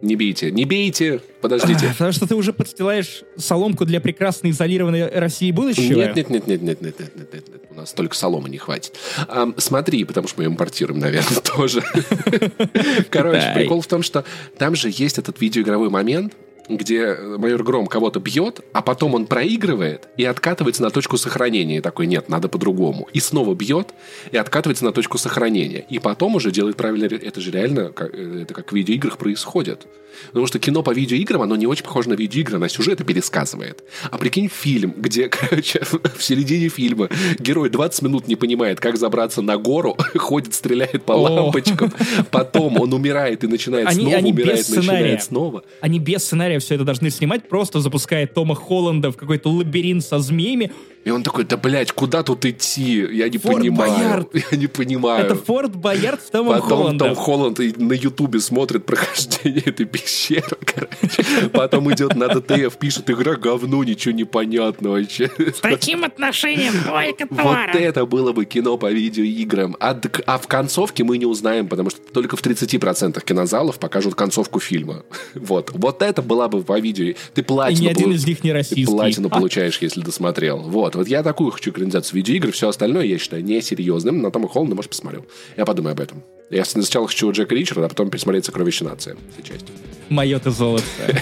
Не бейте, не бейте, подождите. А, потому что ты уже подстилаешь соломку для прекрасной изолированной России будущего? Нет, нет, нет, нет, нет, нет, нет, нет, нет, нет. у нас только соломы не хватит. А, смотри, потому что мы ее импортируем, наверное, тоже. Короче, прикол в том, что там же есть этот видеоигровой момент, где майор Гром кого-то бьет, а потом он проигрывает и откатывается на точку сохранения. И такой, нет, надо по-другому. И снова бьет и откатывается на точку сохранения. И потом уже делает правильно. Это же реально, это как в видеоиграх происходит. Потому что кино по видеоиграм, оно не очень похоже на видеоигры, на сюжеты пересказывает. А прикинь, фильм, где, короче, в середине фильма герой 20 минут не понимает, как забраться на гору, ходит, стреляет по лампочкам, потом он умирает и начинает они, снова, они умирает, начинает снова. Они без сценария все это должны снимать, просто запуская Тома Холланда в какой-то лабиринт со змеями, и он такой, да, блядь, куда тут идти? Я не Форт понимаю. Боярд. Я не понимаю. Это Форт Боярд с Томом Потом Холландом. Том Холланд на Ютубе смотрит прохождение этой пещеры, короче. Потом идет на ДТФ, пишет, игра говно, ничего не понятно вообще. С таким отношением двойка товара. Вот это было бы кино по видеоиграм. А, а в концовке мы не узнаем, потому что только в 30% кинозалов покажут концовку фильма. Вот. Вот это была бы по видео. Ты платину... И ни один из них не российский. Ты платину получаешь, если досмотрел. Вот. Вот, вот я такую хочу экранизацию видеоигр, все остальное я считаю несерьезным. На Тома Холланда, может, посмотрел. Я подумаю об этом. Я сначала хочу Джека Ричарда, а потом пересмотреть «Сокровище нации» все части. Мое ты золото.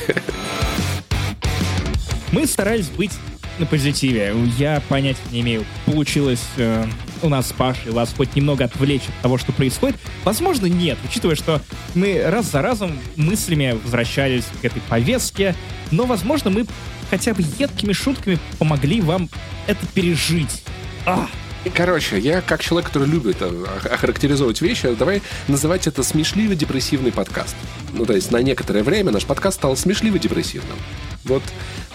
Мы старались быть на позитиве. Я понятия не имею, получилось э, у нас с Пашей вас хоть немного отвлечь от того, что происходит. Возможно, нет, учитывая, что мы раз за разом мыслями возвращались к этой повестке, но, возможно, мы хотя бы едкими шутками помогли вам это пережить. А! Короче, я как человек, который любит э, охарактеризовать вещи, давай называть это смешливый депрессивный подкаст. Ну, то есть на некоторое время наш подкаст стал смешливо депрессивным. Вот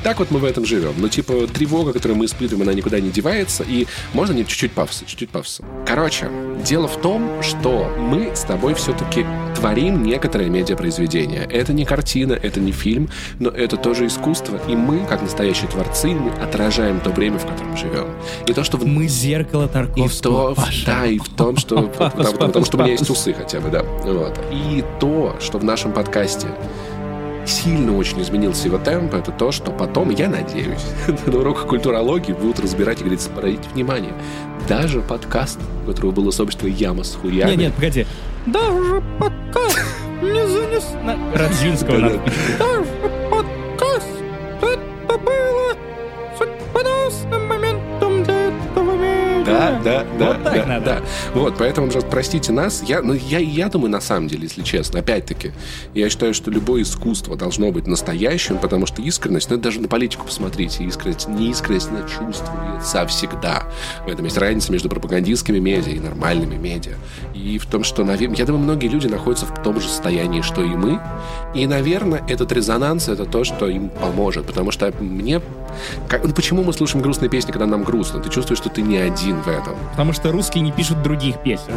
так вот мы в этом живем. Ну, типа, тревога, которую мы испытываем, она никуда не девается, и можно не чуть-чуть пафоса, чуть-чуть пафоса. Короче, дело в том, что мы с тобой все-таки творим некоторое медиапроизведение. Это не картина, это не фильм, но это тоже искусство, и мы, как настоящие творцы, мы отражаем то время, в котором живем. И то, что... Мы зеркало Тарковского, и в то, Да, и в том, что... Потому, потому что у меня есть усы хотя бы, да. Вот. И то, что в нашем подкасте сильно очень изменился его темп, это то, что потом, я надеюсь, на уроках культурологии будут разбирать и говорить, обратите внимание, даже подкаст, у которого было собственно яма с хуями. Нет, нет, погоди. Даже подкаст не занес... На... Радзинского надо. Даже подкаст это было судьбоносным моментом для этого мира. Да, да, да, Вот так да, надо. да. Вот, поэтому, простите нас. Я, ну, я, я думаю, на самом деле, если честно, опять-таки, я считаю, что любое искусство должно быть настоящим, потому что искренность, ну, даже на политику посмотрите, искренность, не искренность, она чувствуется всегда. В этом есть разница между пропагандистскими медиа и нормальными медиа. И в том, что, наверное, я думаю, многие люди находятся в том же состоянии, что и мы. И, наверное, этот резонанс — это то, что им поможет. Потому что мне... Как, ну, почему мы слушаем грустные песни, когда нам грустно? Ты чувствуешь, что ты не один в этом. Потому что русские не пишут других песен.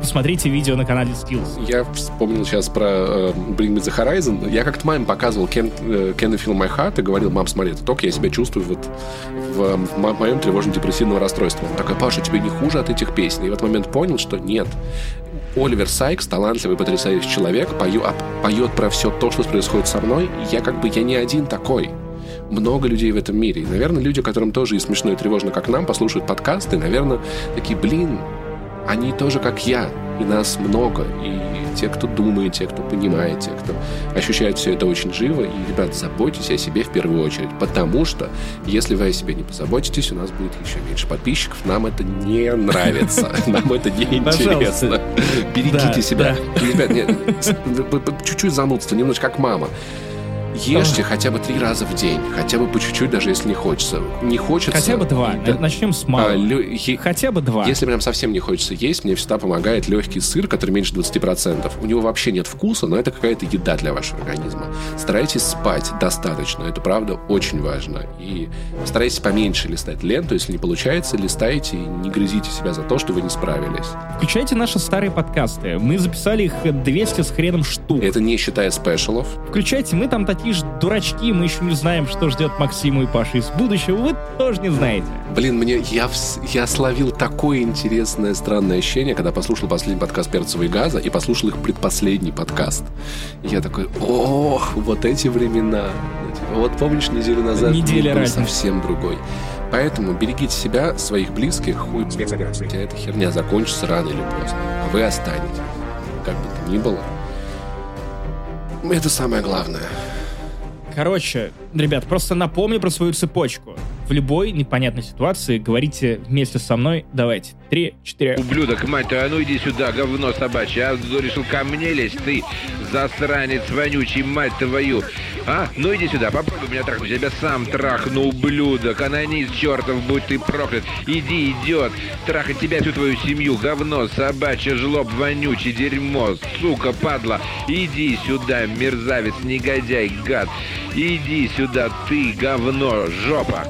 Посмотрите видео на канале Skills. Я вспомнил сейчас про э, Bring Me The Horizon. Я как-то маме показывал Can, э, Can You Feel My Heart и говорил, мам, смотри, это только я себя чувствую вот в, в мо- моем тревожно-депрессивном расстройстве. Она такая, Паша, тебе не хуже от этих песен? И в этот момент понял, что нет. Оливер Сайкс, талантливый, потрясающий человек, пою- а- поет про все то, что происходит со мной. Я как бы, я не один такой. Много людей в этом мире. И, наверное, люди, которым тоже и смешно, и тревожно, как нам, послушают подкасты, наверное, такие, блин, они тоже как я, и нас много, и те, кто думает, те, кто понимает, те, кто ощущает все это очень живо, и, ребят, заботьтесь о себе в первую очередь, потому что, если вы о себе не позаботитесь, у нас будет еще меньше подписчиков, нам это не нравится, нам это не интересно. Берегите себя. Ребят, чуть-чуть занудство, немножко как мама. Ешьте хотя бы три раза в день, хотя бы по чуть-чуть, даже если не хочется. Не хочется. Хотя бы два. Да. Начнем с А, малого. лё- е- Хотя бы два. если прям совсем не хочется есть, мне всегда помогает легкий сыр, который меньше 20%. У него вообще нет вкуса, но это какая-то еда для вашего организма. Старайтесь спать достаточно, это правда очень важно. И старайтесь поменьше листать ленту, если не получается, листайте и не грызите себя за то, что вы не справились. Включайте наши старые подкасты. Мы записали их 200 с хреном штук. Это не считая спешалов. Включайте, мы там такие же дурачки, мы еще не знаем, что ждет Максиму и Паши из будущего, вы тоже не знаете. Блин, мне я, я словил такое интересное, странное ощущение, когда послушал последний подкаст Перцева и Газа и послушал их предпоследний подкаст. И я такой, ох, вот эти времена. Ну, типа, Вот помнишь, неделю назад Неделя был совсем другой. Поэтому берегите себя, своих близких, хуй. Хотя эта херня закончится рано или поздно. А вы останетесь. Как бы то ни было. Это самое главное. Короче, ребят, просто напомню про свою цепочку. В любой непонятной ситуации говорите вместе со мной. Давайте. Три, четыре. Ублюдок, мать твою, а ну иди сюда, говно собачье. А решил ко мне лезть, ты засранец вонючий, мать твою. А, ну иди сюда, попробуй меня трахнуть. Я тебя сам трахну, ублюдок. Анонист чертов, будь ты проклят. Иди, идет. Трахать тебя, всю твою семью. Говно собачье, жлоб вонючий, дерьмо. Сука, падла. Иди сюда, мерзавец, негодяй, гад. Иди сюда, ты, говно, жопа.